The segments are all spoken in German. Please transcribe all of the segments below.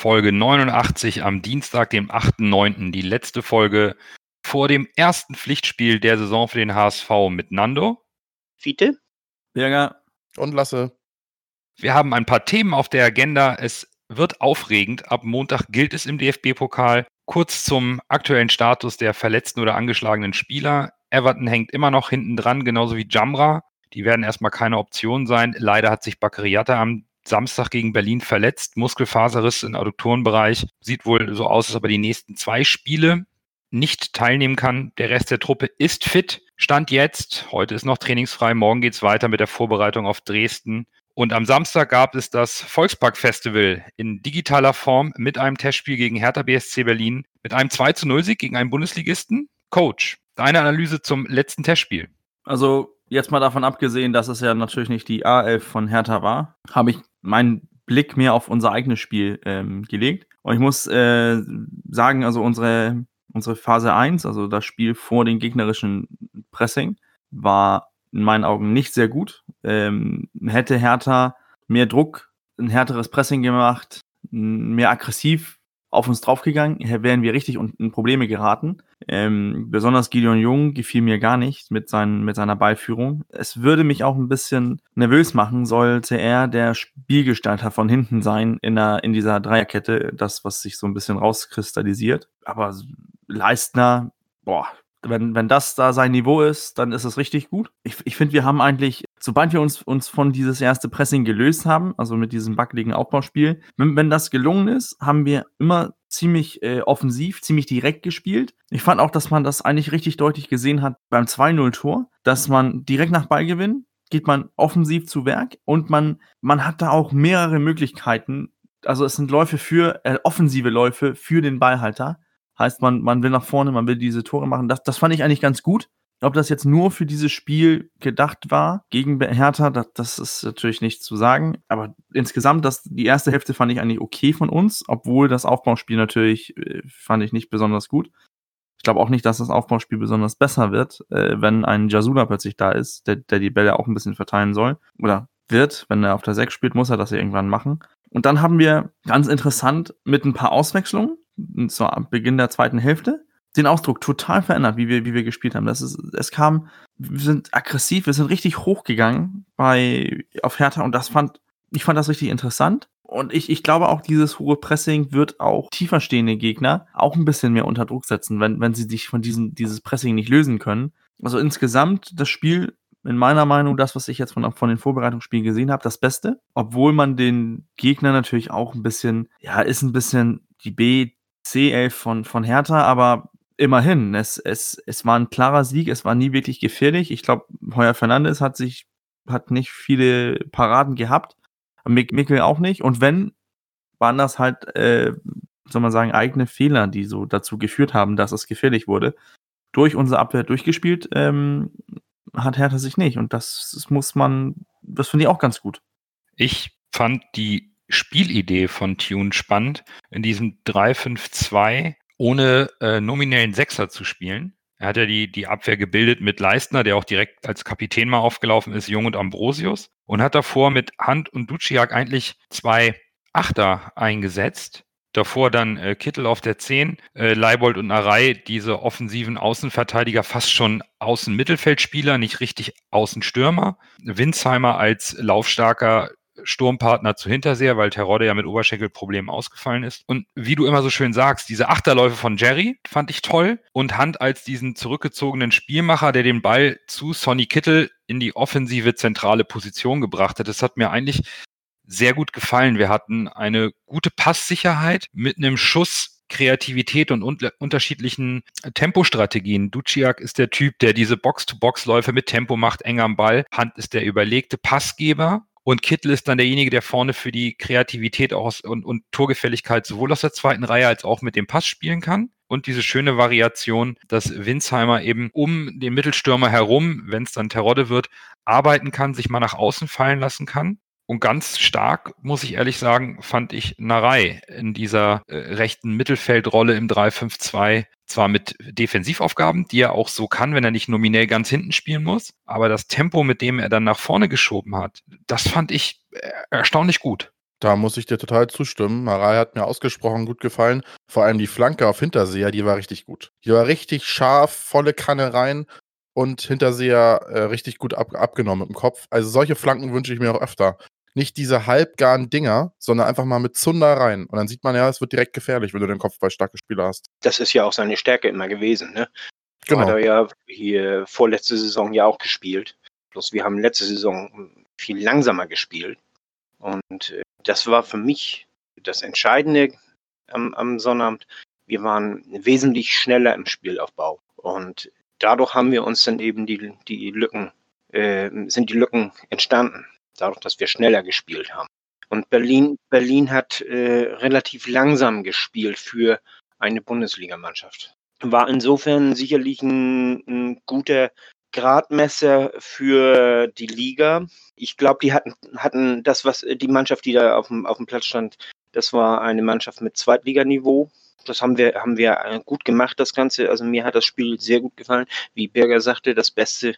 Folge 89 am Dienstag, dem 8.9., die letzte Folge vor dem ersten Pflichtspiel der Saison für den HSV mit Nando. Fiete? Birger, Und lasse. Wir haben ein paar Themen auf der Agenda. Es wird aufregend. Ab Montag gilt es im DFB-Pokal. Kurz zum aktuellen Status der verletzten oder angeschlagenen Spieler. Everton hängt immer noch hinten dran, genauso wie Jamra. Die werden erstmal keine Option sein. Leider hat sich Bakariata am Samstag gegen Berlin verletzt. Muskelfaserriss im Adduktorenbereich. Sieht wohl so aus, als ob er die nächsten zwei Spiele nicht teilnehmen kann. Der Rest der Truppe ist fit. Stand jetzt. Heute ist noch trainingsfrei. Morgen geht's weiter mit der Vorbereitung auf Dresden. Und am Samstag gab es das Volkspark-Festival in digitaler Form mit einem Testspiel gegen Hertha BSC Berlin, mit einem 2 zu 0 Sieg gegen einen Bundesligisten. Coach, deine Analyse zum letzten Testspiel. also jetzt mal davon abgesehen, dass es ja natürlich nicht die A11 von Hertha war, habe ich meinen Blick mehr auf unser eigenes Spiel ähm, gelegt. Und ich muss äh, sagen, also unsere, unsere Phase 1, also das Spiel vor dem gegnerischen Pressing, war in meinen Augen nicht sehr gut. Ähm, hätte Hertha mehr Druck, ein härteres Pressing gemacht, mehr aggressiv auf uns draufgegangen, wären wir richtig in Probleme geraten. Ähm, besonders Gideon Jung gefiel mir gar nicht mit, seinen, mit seiner Ballführung. Es würde mich auch ein bisschen nervös machen, sollte er der Spielgestalter von hinten sein in, der, in dieser Dreierkette, das, was sich so ein bisschen rauskristallisiert. Aber Leistner, boah, wenn, wenn das da sein Niveau ist, dann ist es richtig gut. Ich, ich finde, wir haben eigentlich, sobald wir uns, uns von dieses erste Pressing gelöst haben, also mit diesem wackeligen Aufbauspiel, wenn, wenn das gelungen ist, haben wir immer ziemlich äh, offensiv, ziemlich direkt gespielt. Ich fand auch, dass man das eigentlich richtig deutlich gesehen hat beim 2-0-Tor, dass man direkt nach Ballgewinn geht man offensiv zu Werk und man, man hat da auch mehrere Möglichkeiten. Also es sind Läufe für, äh, offensive Läufe für den Ballhalter. Heißt, man, man will nach vorne, man will diese Tore machen. Das, das fand ich eigentlich ganz gut. Ob das jetzt nur für dieses Spiel gedacht war gegen Hertha, das, das ist natürlich nicht zu sagen. Aber insgesamt, das, die erste Hälfte fand ich eigentlich okay von uns, obwohl das Aufbauspiel natürlich äh, fand ich nicht besonders gut. Ich glaube auch nicht, dass das Aufbauspiel besonders besser wird, äh, wenn ein Jasula plötzlich da ist, der, der die Bälle auch ein bisschen verteilen soll. Oder wird, wenn er auf der 6 spielt, muss er das irgendwann machen. Und dann haben wir ganz interessant mit ein paar Auswechslungen zu Beginn der zweiten Hälfte den Ausdruck total verändert, wie wir, wie wir gespielt haben. Das ist, es kam, wir sind aggressiv, wir sind richtig hochgegangen bei, auf Hertha und das fand, ich fand das richtig interessant. Und ich, ich glaube auch, dieses hohe Pressing wird auch tiefer stehende Gegner auch ein bisschen mehr unter Druck setzen, wenn, wenn sie sich von diesem, dieses Pressing nicht lösen können. Also insgesamt das Spiel, in meiner Meinung, das, was ich jetzt von, von den Vorbereitungsspielen gesehen habe, das Beste. Obwohl man den Gegner natürlich auch ein bisschen, ja, ist ein bisschen die B, C11 von, von Hertha, aber immerhin, es, es, es war ein klarer Sieg, es war nie wirklich gefährlich. Ich glaube, Heuer Fernandes hat sich, hat nicht viele Paraden gehabt. Mik Mikkel auch nicht. Und wenn, waren das halt, äh, soll man sagen, eigene Fehler, die so dazu geführt haben, dass es gefährlich wurde. Durch unsere Abwehr durchgespielt, ähm, hat Hertha sich nicht. Und das, das muss man, das finde ich auch ganz gut. Ich fand die Spielidee von Tune spannend, in diesem 3-5-2 ohne äh, nominellen Sechser zu spielen. Er hat ja die, die Abwehr gebildet mit Leistner, der auch direkt als Kapitän mal aufgelaufen ist, Jung und Ambrosius. Und hat davor mit Hand und Duciak eigentlich zwei Achter eingesetzt. Davor dann äh, Kittel auf der 10, äh, Leibold und Arei, diese offensiven Außenverteidiger, fast schon Außenmittelfeldspieler, nicht richtig Außenstürmer. Winsheimer als laufstarker Sturmpartner zu Hinterseher, weil Terodde ja mit Oberschenkelproblemen ausgefallen ist. Und wie du immer so schön sagst, diese Achterläufe von Jerry fand ich toll und Hand als diesen zurückgezogenen Spielmacher, der den Ball zu Sonny Kittel in die offensive zentrale Position gebracht hat. Das hat mir eigentlich sehr gut gefallen. Wir hatten eine gute Passsicherheit mit einem Schuss Kreativität und un unterschiedlichen Tempostrategien. Duciak ist der Typ, der diese Box-to-Box-Läufe mit Tempo macht, eng am Ball. Hand ist der überlegte Passgeber. Und Kittel ist dann derjenige, der vorne für die Kreativität aus, und, und Torgefälligkeit sowohl aus der zweiten Reihe als auch mit dem Pass spielen kann. und diese schöne Variation, dass Winsheimer eben um den Mittelstürmer herum, wenn es dann Terodde wird, arbeiten kann, sich mal nach außen fallen lassen kann. Und ganz stark, muss ich ehrlich sagen, fand ich Narei in dieser äh, rechten Mittelfeldrolle im 3-5-2. Zwar mit Defensivaufgaben, die er auch so kann, wenn er nicht nominell ganz hinten spielen muss, aber das Tempo, mit dem er dann nach vorne geschoben hat, das fand ich äh, erstaunlich gut. Da muss ich dir total zustimmen. Narei hat mir ausgesprochen gut gefallen. Vor allem die Flanke auf Hinterseher, die war richtig gut. Die war richtig scharf, volle Kanne rein und Hinterseher äh, richtig gut ab, abgenommen im Kopf. Also solche Flanken wünsche ich mir auch öfter nicht diese halbgaren Dinger, sondern einfach mal mit Zunder rein. Und dann sieht man ja, es wird direkt gefährlich, wenn du den Kopfball starke Spieler hast. Das ist ja auch seine Stärke immer gewesen, ne? Genau. Hat er ja hier vorletzte Saison ja auch gespielt. Bloß wir haben letzte Saison viel langsamer gespielt. Und äh, das war für mich das Entscheidende am, am Sonnabend. Wir waren wesentlich schneller im Spielaufbau. Und dadurch haben wir uns dann eben die, die Lücken, äh, sind die Lücken entstanden dadurch, dass wir schneller gespielt haben. Und Berlin, Berlin hat äh, relativ langsam gespielt für eine Bundesligamannschaft. War insofern sicherlich ein, ein guter Gradmesser für die Liga. Ich glaube, die hatten, hatten das, was die Mannschaft, die da auf dem, auf dem Platz stand, das war eine Mannschaft mit Zweitliganiveau. Das haben wir, haben wir äh, gut gemacht, das Ganze. Also mir hat das Spiel sehr gut gefallen. Wie Berger sagte, das beste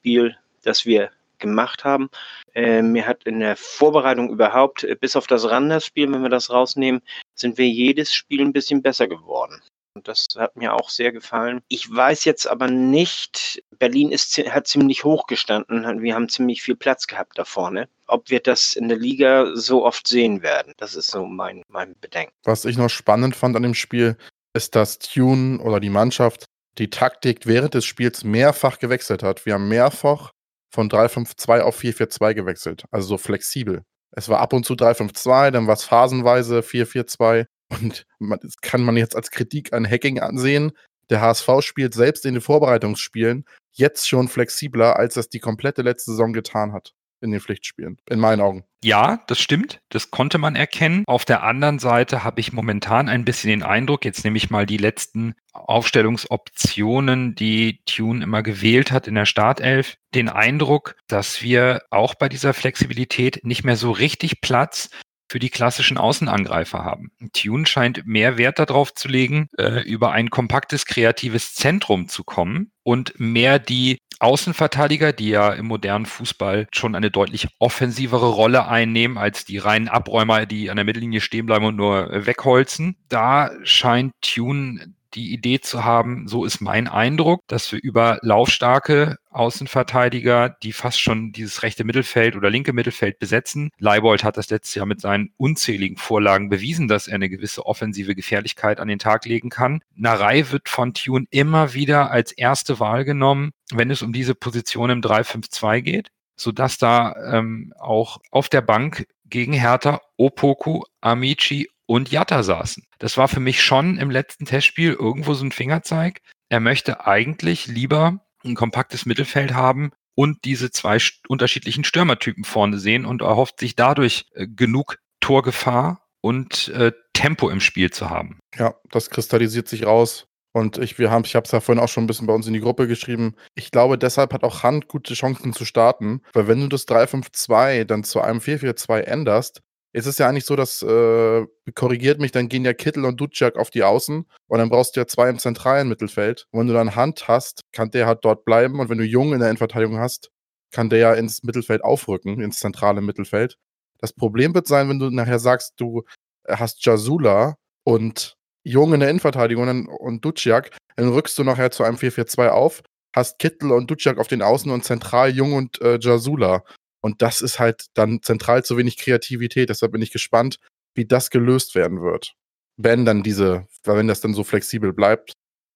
Spiel, das wir gemacht haben. Äh, mir hat in der Vorbereitung überhaupt, äh, bis auf das Randers-Spiel, wenn wir das rausnehmen, sind wir jedes Spiel ein bisschen besser geworden. Und das hat mir auch sehr gefallen. Ich weiß jetzt aber nicht, Berlin ist, hat ziemlich hoch gestanden. Wir haben ziemlich viel Platz gehabt da vorne. Ob wir das in der Liga so oft sehen werden, das ist so mein, mein Bedenken. Was ich noch spannend fand an dem Spiel, ist, dass Tune oder die Mannschaft die Taktik während des Spiels mehrfach gewechselt hat. Wir haben mehrfach von 3-5-2 auf 4-4-2 gewechselt. Also so flexibel. Es war ab und zu 3-5-2, dann war es phasenweise 4-4-2. Und man, das kann man jetzt als Kritik an Hacking ansehen. Der HSV spielt selbst in den Vorbereitungsspielen jetzt schon flexibler, als das die komplette letzte Saison getan hat in den Pflichtspielen, in meinen Augen. Ja, das stimmt. Das konnte man erkennen. Auf der anderen Seite habe ich momentan ein bisschen den Eindruck, jetzt nehme ich mal die letzten Aufstellungsoptionen, die Tune immer gewählt hat in der Startelf, den Eindruck, dass wir auch bei dieser Flexibilität nicht mehr so richtig Platz für die klassischen Außenangreifer haben. Tune scheint mehr Wert darauf zu legen, äh, über ein kompaktes, kreatives Zentrum zu kommen und mehr die Außenverteidiger, die ja im modernen Fußball schon eine deutlich offensivere Rolle einnehmen als die reinen Abräumer, die an der Mittellinie stehen bleiben und nur wegholzen. Da scheint Tune die Idee zu haben, so ist mein Eindruck, dass wir über laufstarke Außenverteidiger, die fast schon dieses rechte Mittelfeld oder linke Mittelfeld besetzen. Leibold hat das letztes Jahr mit seinen unzähligen Vorlagen bewiesen, dass er eine gewisse offensive Gefährlichkeit an den Tag legen kann. Narei wird von Tune immer wieder als erste Wahl genommen, wenn es um diese Position im 3-5-2 geht sodass da ähm, auch auf der Bank gegen Hertha Opoku, Amici und Jatta saßen. Das war für mich schon im letzten Testspiel irgendwo so ein Fingerzeig. Er möchte eigentlich lieber ein kompaktes Mittelfeld haben und diese zwei unterschiedlichen Stürmertypen vorne sehen und erhofft sich dadurch äh, genug Torgefahr und äh, Tempo im Spiel zu haben. Ja, das kristallisiert sich raus. Und ich, wir haben, ich habe es ja vorhin auch schon ein bisschen bei uns in die Gruppe geschrieben. Ich glaube, deshalb hat auch Hand gute Chancen zu starten, weil wenn du das 3-5-2 dann zu einem 4-4-2 änderst, ist es ja eigentlich so, dass, äh, korrigiert mich, dann gehen ja Kittel und Duciak auf die Außen und dann brauchst du ja zwei im zentralen Mittelfeld. Und wenn du dann Hand hast, kann der halt dort bleiben und wenn du Jung in der Endverteidigung hast, kann der ja ins Mittelfeld aufrücken, ins zentrale Mittelfeld. Das Problem wird sein, wenn du nachher sagst, du hast Jasula und Jung in der Innenverteidigung und, und Duciak, dann rückst du nachher zu einem 4-4-2 auf, hast Kittel und Duciak auf den Außen und zentral Jung und äh, Jasula. Und das ist halt dann zentral zu wenig Kreativität. Deshalb bin ich gespannt, wie das gelöst werden wird. Wenn dann diese, wenn das dann so flexibel bleibt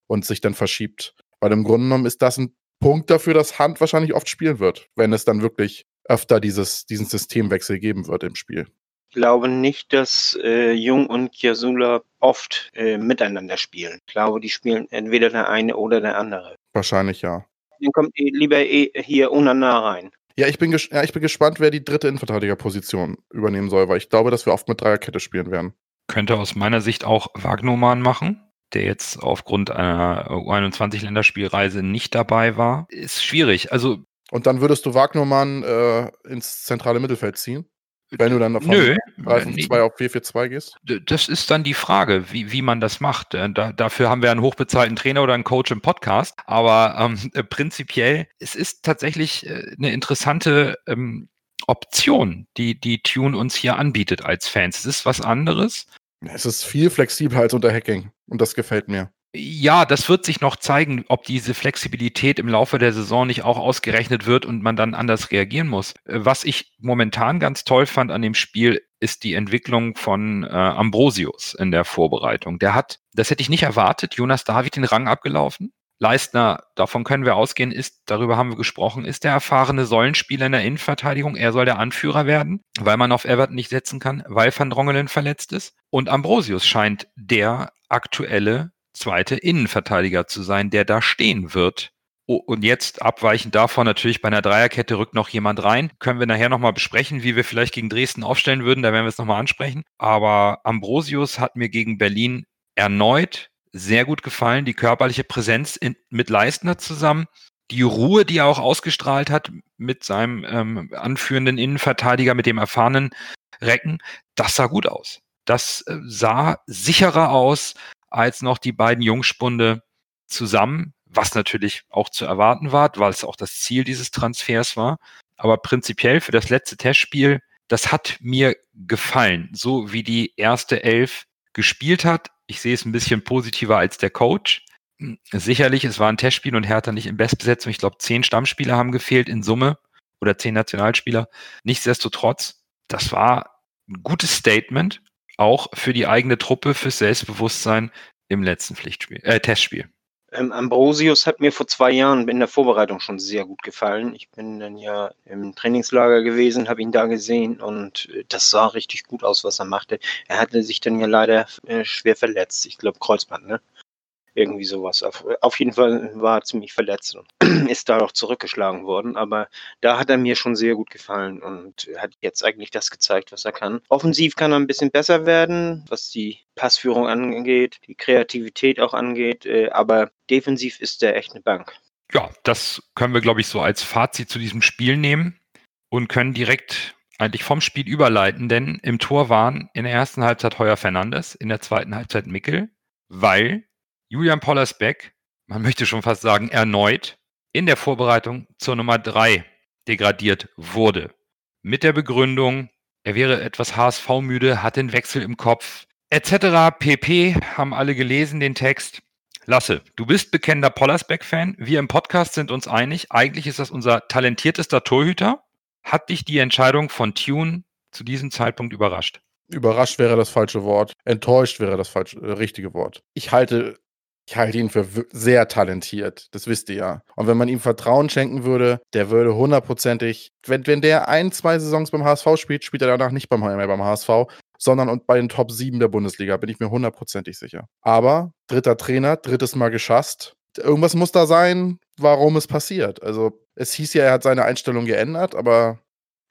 und sich dann verschiebt. Weil im Grunde genommen ist das ein Punkt dafür, dass Hand wahrscheinlich oft spielen wird, wenn es dann wirklich öfter dieses, diesen Systemwechsel geben wird im Spiel. Ich glaube nicht, dass äh, Jung und Kiasula oft äh, miteinander spielen. Ich glaube, die spielen entweder der eine oder der andere. Wahrscheinlich ja. Dann kommt lieber eh hier Unana rein. Ja, ich bin, ja, ich bin gespannt, wer die dritte Innenverteidigerposition übernehmen soll, weil ich glaube, dass wir oft mit Dreierkette spielen werden. Könnte aus meiner Sicht auch Wagnoman machen. der jetzt aufgrund einer U21-Länderspielreise nicht dabei war. Ist schwierig. Also Und dann würdest du Wagnermann äh, ins zentrale Mittelfeld ziehen? Wenn du dann davon Nö, 3-5-2 auf 4-4-2 gehst? Das ist dann die Frage, wie, wie man das macht. Äh, Da, dafür haben wir einen hochbezahlten Trainer oder einen Coach im Podcast. Aber ähm, äh, prinzipiell, es ist tatsächlich äh, eine interessante ähm, Option, die, die Tune uns hier anbietet als Fans. Es ist was anderes. Es ist viel flexibler als unter Hacking. Und das gefällt mir. Ja, das wird sich noch zeigen, ob diese Flexibilität im Laufe der Saison nicht auch ausgerechnet wird und man dann anders reagieren muss. Äh, Was ich momentan ganz toll fand an dem Spiel, ist die Entwicklung von äh, Ambrosius in der Vorbereitung. Der hat, das hätte ich nicht erwartet, Jonas David den Rang abgelaufen. Leistner, davon können wir ausgehen, ist, darüber haben wir gesprochen, ist der erfahrene Säulenspieler in der Innenverteidigung. Er soll der Anführer werden, weil man auf Everton nicht setzen kann, weil Van Drongelen verletzt ist. Und Ambrosius scheint der aktuelle zweite Innenverteidiger zu sein, der da stehen wird. Oh, und jetzt abweichend davon natürlich bei einer Dreierkette rückt noch jemand rein. Können wir nachher nochmal besprechen, wie wir vielleicht gegen Dresden aufstellen würden. Da werden wir es nochmal ansprechen. Aber Ambrosius hat mir gegen Berlin erneut sehr gut gefallen. Die körperliche Präsenz in, mit Leistner zusammen. Die Ruhe, die er auch ausgestrahlt hat mit seinem ähm, anführenden Innenverteidiger, mit dem erfahrenen Recken, das sah gut aus. Das äh, sah sicherer aus als noch die beiden Jungspunde zusammen, was natürlich auch zu erwarten war, weil es auch das Ziel dieses Transfers war. Aber prinzipiell für das letzte Testspiel, das hat mir gefallen, so wie die erste Elf gespielt hat. Ich sehe es ein bisschen positiver als der Coach. Sicherlich, es war ein Testspiel und Hertha nicht in Bestbesetzung. Ich glaube, zehn Stammspieler haben gefehlt in Summe oder zehn Nationalspieler. Nichtsdestotrotz, das war ein gutes Statement, auch für die eigene Truppe, fürs Selbstbewusstsein im letzten Pflichtspiel, äh, Testspiel. Ähm, Ambrosius hat mir vor zwei Jahren in der Vorbereitung schon sehr gut gefallen. Ich bin dann ja im Trainingslager gewesen, habe ihn da gesehen und äh, das sah richtig gut aus, was er machte. Er hatte sich dann ja leider äh, schwer verletzt. Ich glaube Kreuzband, ne? Irgendwie sowas. Auf, auf jeden Fall war er ziemlich verletzt und ist da auch zurückgeschlagen worden. Aber da hat er mir schon sehr gut gefallen und hat jetzt eigentlich das gezeigt, was er kann. Offensiv kann er ein bisschen besser werden, was die Passführung angeht, die Kreativität auch angeht. äh, Aber defensiv ist er echt eine Bank. Ja, das können wir, glaube ich, so als Fazit zu diesem Spiel nehmen und können direkt eigentlich vom Spiel überleiten, denn im Tor waren in der ersten Halbzeit Heuer Fernandes, in der zweiten Halbzeit Mickel, weil Julian Pollersbeck, man möchte schon fast sagen, erneut in der Vorbereitung zur Nummer drei degradiert wurde. Mit der Begründung, er wäre etwas HSV-müde, hat den Wechsel im Kopf, etc. pp. Haben alle gelesen den Text. Lasse, du bist bekennender Pollersbeck-Fan. Wir im Podcast sind uns einig. Eigentlich ist das unser talentiertester Torhüter. Hat dich die Entscheidung von Tune zu diesem Zeitpunkt überrascht? Überrascht wäre das falsche Wort. Enttäuscht wäre das falsche, äh, richtige Wort. Ich halte, ich halte ihn für sehr talentiert. Das wisst ihr ja. Und wenn man ihm Vertrauen schenken würde, der würde hundertprozentig, wenn, wenn der ein, zwei Saisons beim HSV spielt, spielt er danach nicht beim, mehr beim HSV, sondern bei den Top 7 der Bundesliga, bin ich mir hundertprozentig sicher. Aber dritter Trainer, drittes Mal geschasst. Irgendwas muss da sein, warum es passiert. Also, es hieß ja, er hat seine Einstellung geändert, aber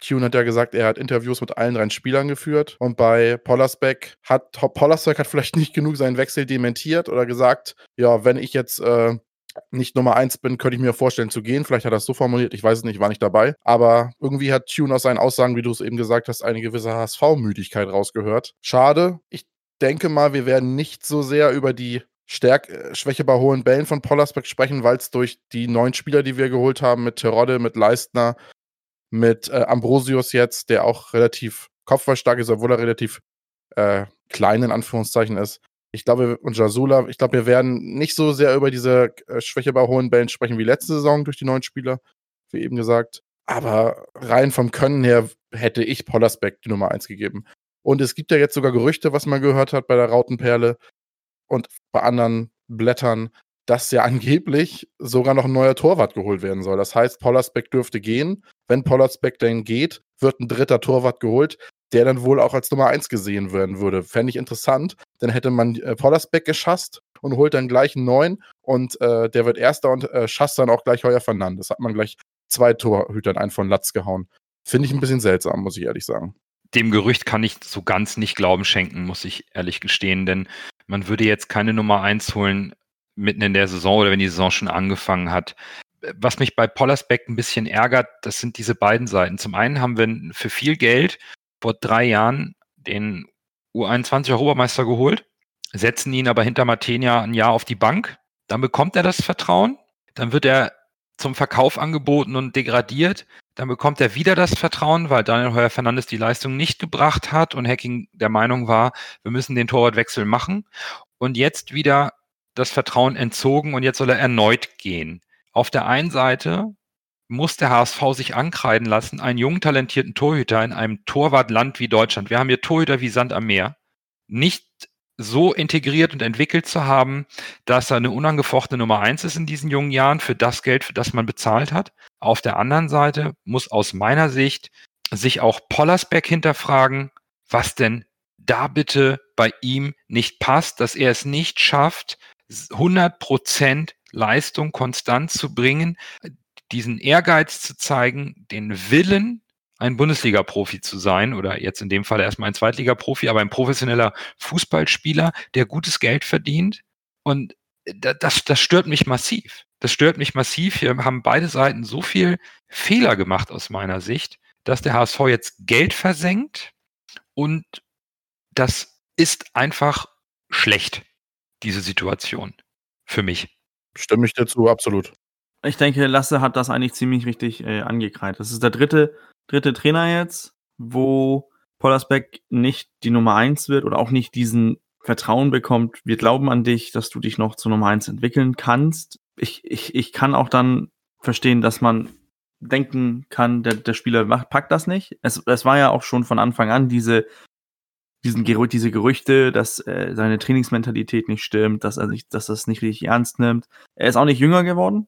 Tune hat ja gesagt, er hat Interviews mit allen drei Spielern geführt. Und bei Pollersbeck hat Pollersbeck hat vielleicht nicht genug seinen Wechsel dementiert oder gesagt, ja, wenn ich jetzt äh, nicht Nummer eins bin, könnte ich mir vorstellen zu gehen. Vielleicht hat er es so formuliert, ich weiß es nicht, war nicht dabei. Aber irgendwie hat Tune aus seinen Aussagen, wie du es eben gesagt hast, eine gewisse HSV-Müdigkeit rausgehört. Schade. Ich denke mal, wir werden nicht so sehr über die Stärk äh, Schwäche bei hohen Bällen von Pollersbeck sprechen, weil es durch die neuen Spieler, die wir geholt haben, mit Terodde, mit Leistner, mit äh, Ambrosius jetzt, der auch relativ kopfballstark ist, obwohl er relativ äh, klein in Anführungszeichen ist. Ich glaube, und Jasula, ich glaube, wir werden nicht so sehr über diese äh, Schwäche bei hohen Bällen sprechen wie letzte Saison durch die neuen Spieler, wie eben gesagt. Aber rein vom Können her hätte ich Pollersbeck die Nummer 1 gegeben. Und es gibt ja jetzt sogar Gerüchte, was man gehört hat bei der Rautenperle und bei anderen Blättern, dass ja angeblich sogar noch ein neuer Torwart geholt werden soll. Das heißt, Pollersbeck dürfte gehen. Wenn Pollersbeck denn geht, wird ein dritter Torwart geholt, der dann wohl auch als Nummer 1 gesehen werden würde. Fände ich interessant. Dann hätte man äh, Pollersbeck geschasst und holt dann gleich einen neuen und äh, der wird Erster und äh, schasst dann auch gleich Heuer Fernandes. Hat man gleich zwei Torhütern einen von Latz gehauen. Finde ich ein bisschen seltsam, muss ich ehrlich sagen. Dem Gerücht kann ich so ganz nicht Glauben schenken, muss ich ehrlich gestehen, denn man würde jetzt keine Nummer eins holen mitten in der Saison oder wenn die Saison schon angefangen hat. Was mich bei Pollersbeck ein bisschen ärgert, das sind diese beiden Seiten. Zum einen haben wir für viel Geld vor drei Jahren den U21 Europameister geholt, setzen ihn aber hinter Matenia ein Jahr auf die Bank. Dann bekommt er das Vertrauen, dann wird er zum Verkauf angeboten und degradiert. Dann bekommt er wieder das Vertrauen, weil Daniel Heuer Fernandes die Leistung nicht gebracht hat und Hacking der Meinung war, wir müssen den Torwartwechsel machen. Und jetzt wieder das Vertrauen entzogen und jetzt soll er erneut gehen. Auf der einen Seite muss der HSV sich ankreiden lassen, einen jungen, talentierten Torhüter in einem Torwartland wie Deutschland. Wir haben hier Torhüter wie Sand am Meer. Nicht so integriert und entwickelt zu haben, dass er eine unangefochtene Nummer eins ist in diesen jungen Jahren für das Geld, für das man bezahlt hat. Auf der anderen Seite muss aus meiner Sicht sich auch Pollersbeck hinterfragen, was denn da bitte bei ihm nicht passt, dass er es nicht schafft, 100 Prozent Leistung konstant zu bringen, diesen Ehrgeiz zu zeigen, den Willen, ein Bundesliga-Profi zu sein oder jetzt in dem Fall erstmal ein Zweitliga-Profi, aber ein professioneller Fußballspieler, der gutes Geld verdient. Und das, das stört mich massiv. Das stört mich massiv. Hier haben beide Seiten so viel Fehler gemacht aus meiner Sicht, dass der HSV jetzt Geld versenkt und das ist einfach schlecht, diese Situation. Für mich. Stimme ich dazu, absolut. Ich denke, Lasse hat das eigentlich ziemlich richtig äh, angekreidet. Das ist der dritte dritte Trainer jetzt, wo Pollersbeck nicht die Nummer eins wird oder auch nicht diesen Vertrauen bekommt. Wir glauben an dich, dass du dich noch zur Nummer eins entwickeln kannst. Ich, ich, ich kann auch dann verstehen, dass man denken kann, der, der Spieler macht, packt das nicht. Es, es war ja auch schon von Anfang an diese, diesen Gerü diese Gerüchte, dass äh, seine Trainingsmentalität nicht stimmt, dass er sich, dass es nicht richtig ernst nimmt. Er ist auch nicht jünger geworden.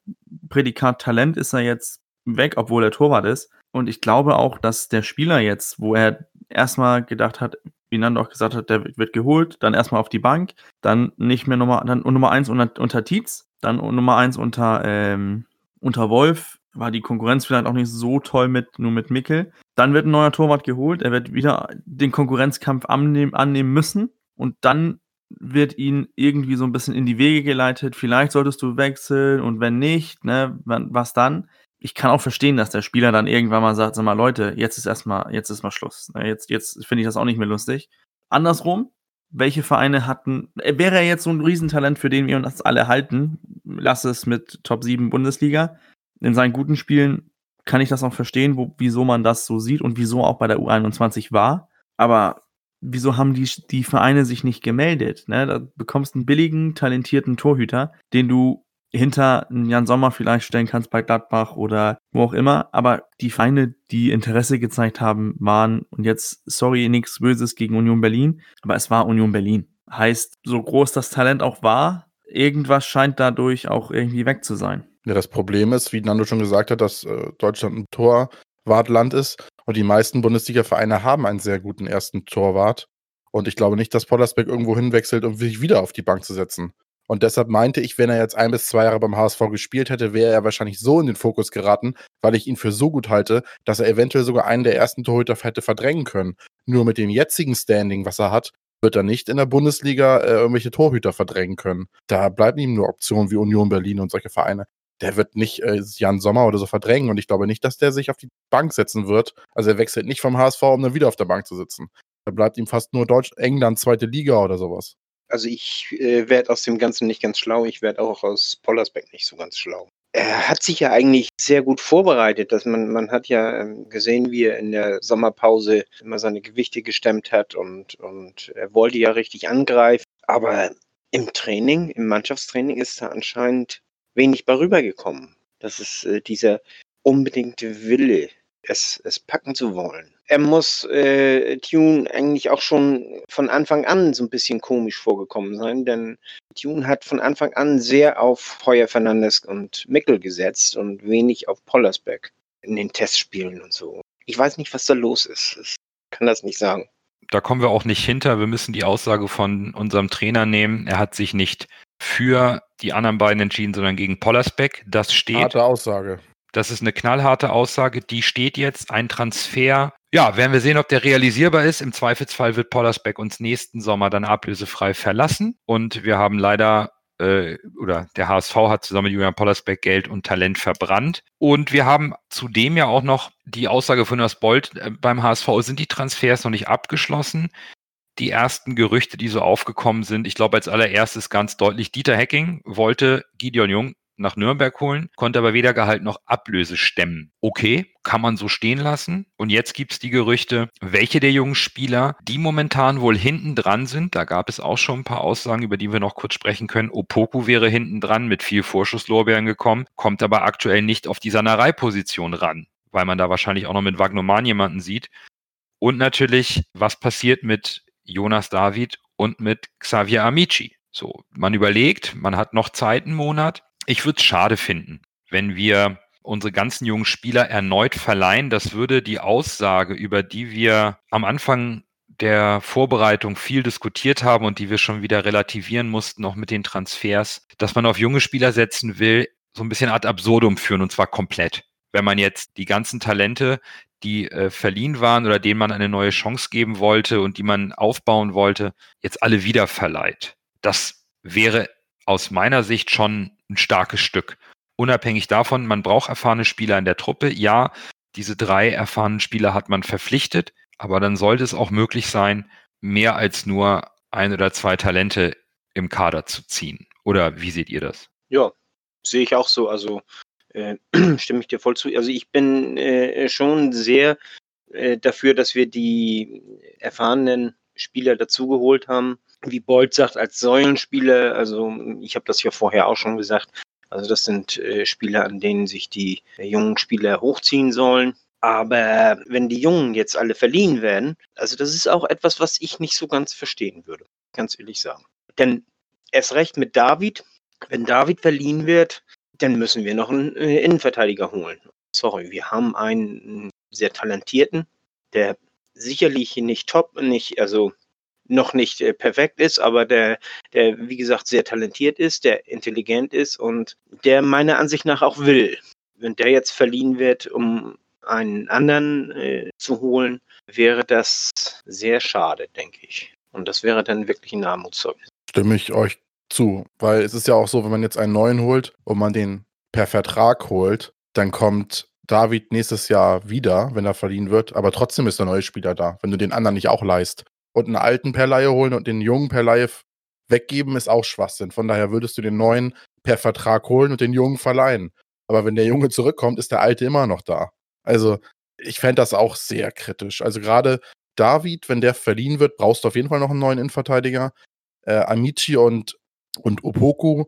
Prädikat Talent ist er jetzt weg, obwohl er Torwart ist. Und ich glaube auch, dass der Spieler jetzt, wo er erstmal gedacht hat, wie Nando auch gesagt hat, der wird geholt, dann erstmal auf die Bank, dann nicht mehr Nummer, dann Nummer eins unter, unter Tietz, dann Nummer eins unter, ähm, unter Wolf, war die Konkurrenz vielleicht auch nicht so toll mit, nur mit Mickel. Dann wird ein neuer Torwart geholt, er wird wieder den Konkurrenzkampf annehmen, annehmen müssen und dann wird ihn irgendwie so ein bisschen in die Wege geleitet. Vielleicht solltest du wechseln und wenn nicht, ne, was dann? ich kann auch verstehen, dass der Spieler dann irgendwann mal sagt, sag mal, Leute, jetzt ist erstmal, jetzt ist mal Schluss. Ne? Jetzt, jetzt finde ich das auch nicht mehr lustig. Andersrum, welche Vereine hatten, äh, wäre er jetzt so ein Riesentalent, für den wir uns alle halten, lass es mit Top 7 Bundesliga, in seinen guten Spielen kann ich das auch verstehen, wo, wieso man das so sieht und wieso auch bei der U21 war. Aber wieso haben die, die Vereine sich nicht gemeldet? Ne? Da bekommst du einen billigen, talentierten Torhüter, den du hinter Jan Sommer vielleicht stellen kannst bei Gladbach oder wo auch immer. Aber die Feinde, die Interesse gezeigt haben, waren, und jetzt, sorry, nichts Böses gegen Union Berlin, aber es war Union Berlin. Heißt, so groß das Talent auch war, irgendwas scheint dadurch auch irgendwie weg zu sein. Ja, das Problem ist, wie Nando schon gesagt hat, dass äh, Deutschland ein Torwartland ist und die meisten Bundesliga-Vereine haben einen sehr guten ersten Torwart. Und ich glaube nicht, dass Pollersbeck irgendwo hinwechselt, um sich wieder auf die Bank zu setzen. Und deshalb meinte ich, wenn er jetzt ein bis zwei Jahre beim HSV gespielt hätte, wäre er wahrscheinlich so in den Fokus geraten, weil ich ihn für so gut halte, dass er eventuell sogar einen der ersten Torhüter hätte verdrängen können. Nur mit dem jetzigen Standing, was er hat, wird er nicht in der Bundesliga äh, irgendwelche Torhüter verdrängen können. Da bleiben ihm nur Optionen wie Union Berlin und solche Vereine. Der wird nicht äh, Jan Sommer oder so verdrängen und ich glaube nicht, dass der sich auf die Bank setzen wird. Also er wechselt nicht vom HSV, um dann wieder auf der Bank zu sitzen. Da bleibt ihm fast nur Deutsch England, zweite Liga oder sowas also ich äh, werde aus dem Ganzen nicht ganz schlau. Ich werde auch aus Pollersbeck nicht so ganz schlau. Er hat sich ja eigentlich sehr gut vorbereitet. Dass man, man hat ja ähm, gesehen, wie er in der Sommerpause immer seine Gewichte gestemmt hat und, und er wollte ja richtig angreifen. Aber im Training, im Mannschaftstraining ist da anscheinend wenig bei rübergekommen. Das ist äh, dieser unbedingte Wille, es, es packen zu wollen. Er muss äh, Tune eigentlich auch schon von Anfang an so ein bisschen komisch vorgekommen sein, denn Tune hat von Anfang an sehr auf Heuer Fernandes und Mickel gesetzt und wenig auf Pollersbeck in den Testspielen und so. Ich weiß nicht, was da los ist. Ich kann das nicht sagen. Da kommen wir auch nicht hinter. Wir müssen die Aussage von unserem Trainer nehmen. Er hat sich nicht für die anderen beiden entschieden, sondern gegen Pollersbeck. Das steht. Harte Aussage. Das ist eine knallharte Aussage, die steht jetzt. Ein Transfer Ja, werden wir sehen, ob der realisierbar ist. Im Zweifelsfall wird Pollersbeck uns nächsten Sommer dann ablösefrei verlassen. Und wir haben leider äh, oder der HSV hat zusammen mit Julian Pollersbeck Geld und Talent verbrannt. Und wir haben zudem ja auch noch die Aussage von Jonas Bolt äh, beim HSV, sind die Transfers noch nicht abgeschlossen. Die ersten Gerüchte, die so aufgekommen sind, ich glaube als allererstes ganz deutlich, Dieter Hecking wollte Gideon Jung nach Nürnberg holen, konnte aber weder Gehalt noch Ablöse stemmen. Okay, kann man so stehen lassen. Und jetzt gibt es die Gerüchte, welche der jungen Spieler, die momentan wohl hinten dran sind, da gab es auch schon ein paar Aussagen, über die wir noch kurz sprechen können. Opoku wäre hinten dran mit viel Vorschusslorbeeren gekommen, kommt aber aktuell nicht auf die Sannerei-Position ran, weil man da wahrscheinlich auch noch mit Wagnoman jemanden sieht. Und natürlich, was passiert mit Jonas David und mit Xavier Amici? So, man überlegt, man hat noch Zeit, einen Monat. Ich würde es schade finden, wenn wir unsere ganzen jungen Spieler erneut verleihen. Das würde die Aussage, über die wir am Anfang der Vorbereitung viel diskutiert haben und die wir schon wieder relativieren mussten, auch mit den Transfers, dass man auf junge Spieler setzen will, so ein bisschen ad absurdum führen und zwar komplett. Wenn man jetzt die ganzen Talente, die äh, verliehen waren oder denen man eine neue Chance geben wollte und die man aufbauen wollte, jetzt alle wieder verleiht. Das wäre aus meiner Sicht schon ein starkes Stück. Unabhängig davon, man braucht erfahrene Spieler in der Truppe. Ja, diese drei erfahrenen Spieler hat man verpflichtet, aber dann sollte es auch möglich sein, mehr als nur ein oder zwei Talente im Kader zu ziehen. Oder wie seht ihr das? Ja, sehe ich auch so. Also äh, stimme ich dir voll zu. Also ich bin äh, schon sehr äh, dafür, dass wir die erfahrenen Spieler dazugeholt haben wie Bolt sagt, als Säulenspieler, also ich habe das ja vorher auch schon gesagt, also das sind äh, Spieler, an denen sich die äh, jungen Spieler hochziehen sollen. Aber wenn die Jungen jetzt alle verliehen werden, also das ist auch etwas, was ich nicht so ganz verstehen würde, ganz ehrlich sagen. Denn erst recht mit David, wenn David verliehen wird, dann müssen wir noch einen äh, Innenverteidiger holen. Sorry, wir haben einen sehr talentierten, der sicherlich nicht top, nicht, also noch nicht äh, perfekt ist, aber der, der, wie gesagt, sehr talentiert ist, der intelligent ist und der meiner Ansicht nach auch will. Wenn der jetzt verliehen wird, um einen anderen äh, zu holen, wäre das sehr schade, denke ich. Und das wäre dann wirklich ein Armutszeugnis. Stimme ich euch zu, weil es ist ja auch so, wenn man jetzt einen neuen holt und man den per Vertrag holt, dann kommt David nächstes Jahr wieder, wenn er verliehen wird, aber trotzdem ist der neue Spieler da, wenn du den anderen nicht auch leist und einen alten per Laie holen und den jungen per Laie weggeben, ist auch Schwachsinn. Von daher würdest du den neuen per Vertrag holen und den jungen verleihen. Aber wenn der Junge zurückkommt, ist der alte immer noch da. Also, ich fände das auch sehr kritisch. Also, gerade David, wenn der verliehen wird, brauchst du auf jeden Fall noch einen neuen Innenverteidiger. Äh, Amici und, und Opoku,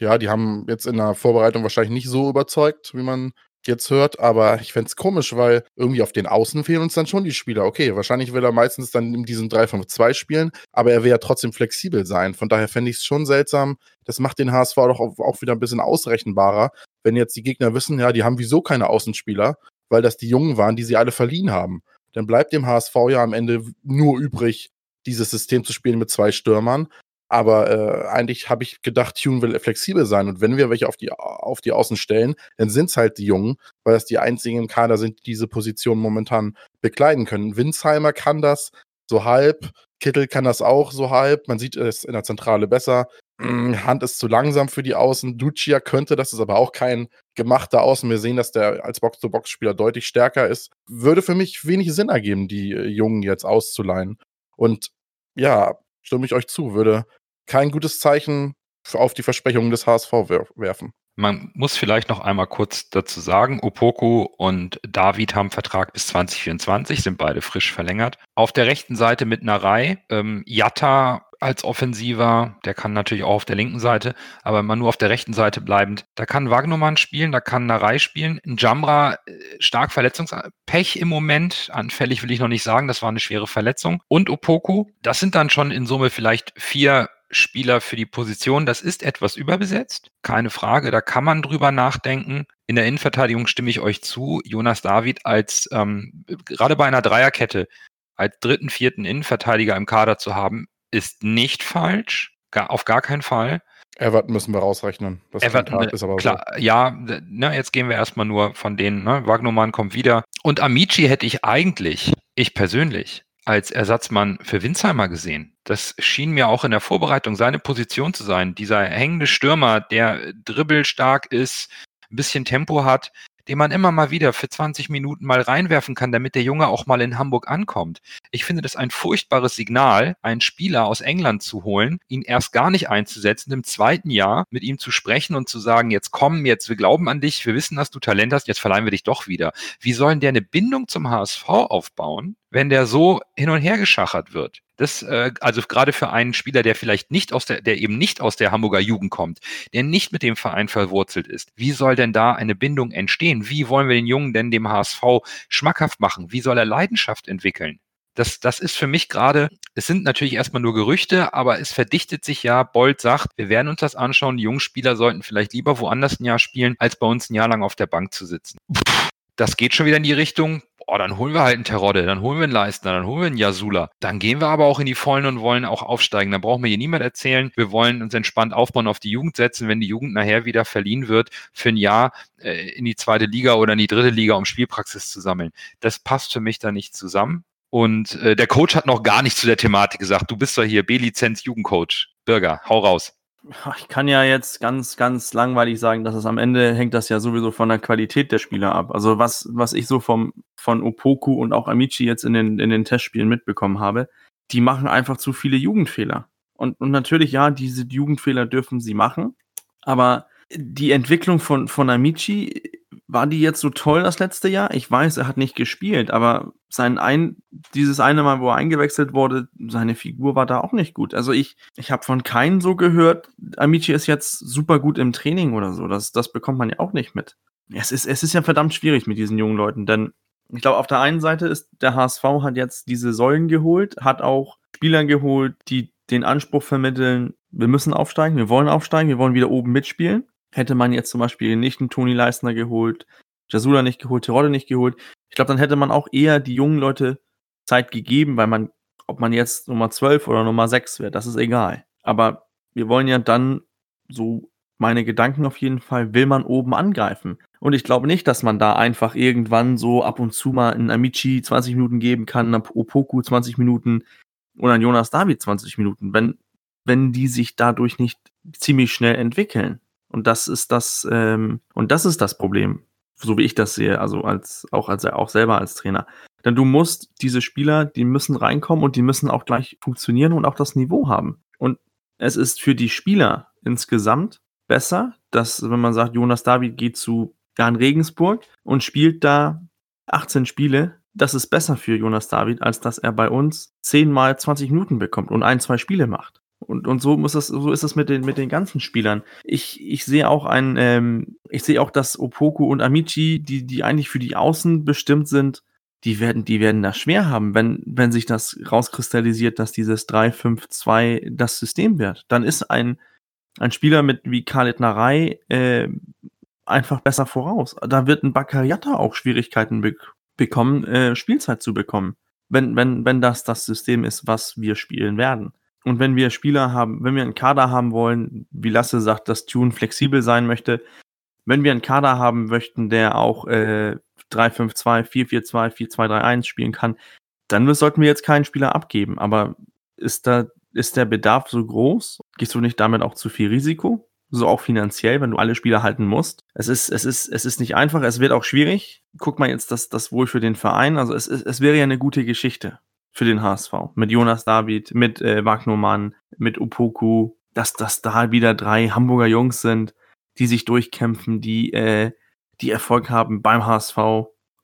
ja, die haben jetzt in der Vorbereitung wahrscheinlich nicht so überzeugt, wie man jetzt hört, aber ich fände es komisch, weil irgendwie auf den Außen fehlen uns dann schon die Spieler. Okay, wahrscheinlich will er meistens dann in diesem 3-5-2 spielen, aber er will ja trotzdem flexibel sein. Von daher fände ich es schon seltsam. Das macht den HSV doch auch wieder ein bisschen ausrechenbarer, wenn jetzt die Gegner wissen, ja, die haben wieso keine Außenspieler, weil das die Jungen waren, die sie alle verliehen haben. Dann bleibt dem HSV ja am Ende nur übrig, dieses System zu spielen mit zwei Stürmern. Aber äh, eigentlich habe ich gedacht, Tune will flexibel sein. Und wenn wir welche auf die, auf die Außen stellen, dann sind es halt die Jungen, weil das die einzigen im Kader sind, die diese Position momentan bekleiden können. Winsheimer kann das so halb, Kittel kann das auch so halb. Man sieht es in der Zentrale besser. Hm, Hand ist zu langsam für die Außen. Ducia könnte, das ist aber auch kein gemachter Außen. Wir sehen, dass der als Box-to-Box-Spieler deutlich stärker ist. Würde für mich wenig Sinn ergeben, die äh, Jungen jetzt auszuleihen. Und ja, stimme ich euch zu, würde kein gutes Zeichen auf die Versprechungen des HSV werfen. Man muss vielleicht noch einmal kurz dazu sagen, Opoku und David haben Vertrag bis 2024, sind beide frisch verlängert. Auf der rechten Seite mit Narei, ähm, Jatta als Offensiver, der kann natürlich auch auf der linken Seite, aber immer nur auf der rechten Seite bleibend. Da kann Wagnumann spielen, da kann Narei spielen. Jamra äh, stark Verletzungspech im Moment, anfällig will ich noch nicht sagen, das war eine schwere Verletzung. Und Opoku, das sind dann schon in Summe vielleicht vier Spieler für die Position. Das ist etwas überbesetzt, keine Frage. Da kann man drüber nachdenken. In der Innenverteidigung stimme ich euch zu. Jonas David als ähm, gerade bei einer Dreierkette als dritten, vierten Innenverteidiger im Kader zu haben, ist nicht falsch. Gar, auf gar keinen Fall. Everton müssen wir rausrechnen. Das Everton, ist aber klar, so. ja, ne, jetzt gehen wir erstmal nur von denen. Ne? Wagnumann kommt wieder. Und Amici hätte ich eigentlich ich persönlich als Ersatzmann für Winsheimer gesehen. Das schien mir auch in der Vorbereitung seine Position zu sein. Dieser hängende Stürmer, der dribbelstark ist, ein bisschen Tempo hat, den man immer mal wieder für 20 Minuten mal reinwerfen kann, damit der Junge auch mal in Hamburg ankommt. Ich finde das ein furchtbares Signal, einen Spieler aus England zu holen, ihn erst gar nicht einzusetzen, im zweiten Jahr mit ihm zu sprechen und zu sagen, jetzt komm, jetzt, wir glauben an dich, wir wissen, dass du Talent hast, jetzt verleihen wir dich doch wieder. Wie sollen der eine Bindung zum HSV aufbauen, wenn der so hin und her geschachert wird? Das, äh, also gerade für einen Spieler, der vielleicht nicht aus der, der eben nicht aus der Hamburger Jugend kommt, der nicht mit dem Verein verwurzelt ist, wie soll denn da eine Bindung entstehen? Wie wollen wir den Jungen denn dem HSV schmackhaft machen? Wie soll er Leidenschaft entwickeln? Das, das ist für mich gerade, es sind natürlich erstmal nur Gerüchte, aber es verdichtet sich ja. Bold sagt, wir werden uns das anschauen. Die jungen Spieler sollten vielleicht lieber woanders ein Jahr spielen, als bei uns ein Jahr lang auf der Bank zu sitzen. Das geht schon wieder in die Richtung, oh, dann holen wir halt einen Terodde, dann holen wir einen Leistner, dann holen wir einen Yasula. Dann gehen wir aber auch in die Vollen und wollen auch aufsteigen. Dann brauchen wir hier niemand erzählen, wir wollen uns entspannt aufbauen, auf die Jugend setzen, wenn die Jugend nachher wieder verliehen wird, für ein Jahr äh, in die zweite Liga oder in die dritte Liga, um Spielpraxis zu sammeln. Das passt für mich da nicht zusammen. Und äh, der Coach hat noch gar nicht zu der Thematik gesagt. Du bist doch hier B-Lizenz Jugendcoach. Bürger, hau raus ich kann ja jetzt ganz, ganz langweilig sagen, dass es am Ende hängt das ja sowieso von der Qualität der Spieler ab. Also was, was ich so vom, von Opoku und auch Amici jetzt in den, in den Testspielen mitbekommen habe, die machen einfach zu viele Jugendfehler. Und, und natürlich, ja, diese Jugendfehler dürfen sie machen. Aber die Entwicklung von, von Amici war die jetzt so toll das letzte Jahr? Ich weiß, er hat nicht gespielt, aber sein ein, dieses eine Mal, wo er eingewechselt wurde, seine Figur war da auch nicht gut. Also ich, ich habe von keinem so gehört, Amici ist jetzt super gut im Training oder so. Das, das bekommt man ja auch nicht mit. Es ist, es ist ja verdammt schwierig mit diesen jungen Leuten, denn ich glaube, auf der einen Seite ist der HSV hat jetzt diese Säulen geholt, hat auch Spieler geholt, die den Anspruch vermitteln, wir müssen aufsteigen, wir wollen aufsteigen, wir wollen wieder oben mitspielen. Hätte man jetzt zum Beispiel nicht einen Toni Leistner geholt, Jasula nicht geholt, Terodde nicht geholt, ich glaube, dann hätte man auch eher die jungen Leute Zeit gegeben, weil man, ob man jetzt Nummer 12 oder Nummer 6 wäre, das ist egal. Aber wir wollen ja dann, so meine Gedanken auf jeden Fall, will man oben angreifen. Und ich glaube nicht, dass man da einfach irgendwann so ab und zu mal einen Amici 20 Minuten geben kann, einen Opoku 20 Minuten oder einen Jonas David 20 Minuten, wenn, wenn die sich dadurch nicht ziemlich schnell entwickeln. Und das ist das, ähm, und das ist das Problem, so wie ich das sehe, also als, auch als auch selber als Trainer. Denn du musst diese Spieler, die müssen reinkommen und die müssen auch gleich funktionieren und auch das Niveau haben. Und es ist für die Spieler insgesamt besser, dass, wenn man sagt, Jonas David geht zu Jan Regensburg und spielt da 18 Spiele, das ist besser für Jonas David, als dass er bei uns 10 mal 20 Minuten bekommt und ein, zwei Spiele macht. Und, und so muss das, so ist es mit den, mit den ganzen Spielern. Ich, ich sehe auch ein, ähm, ich sehe auch, dass Opoku und Amici, die, die eigentlich für die Außen bestimmt sind, die werden, die werden das schwer haben, wenn, wenn sich das rauskristallisiert, dass dieses 3-5-2 das System wird. Dann ist ein, ein Spieler mit wie Khaled Narei äh, einfach besser voraus. Da wird ein Bakariata auch Schwierigkeiten be bekommen, äh, Spielzeit zu bekommen. Wenn, wenn, wenn das das System ist, was wir spielen werden. Und wenn wir Spieler haben, wenn wir einen Kader haben wollen, wie Lasse sagt, dass Tune flexibel sein möchte, wenn wir einen Kader haben möchten, der auch äh, 3-5-2, 4-4-2, 4-2-3-1 spielen kann, dann sollten wir jetzt keinen Spieler abgeben. Aber ist da, ist der Bedarf so groß? Gehst du nicht damit auch zu viel Risiko? So auch finanziell, wenn du alle Spieler halten musst. Es ist, es ist, es ist nicht einfach, es wird auch schwierig. Guck mal jetzt das, das wohl für den Verein. Also es, es wäre ja eine gute Geschichte für den HSV. Mit Jonas David, mit äh, Wagnermann, mit Upoku, dass das da wieder drei Hamburger Jungs sind, die sich durchkämpfen, die, äh, die Erfolg haben beim HSV.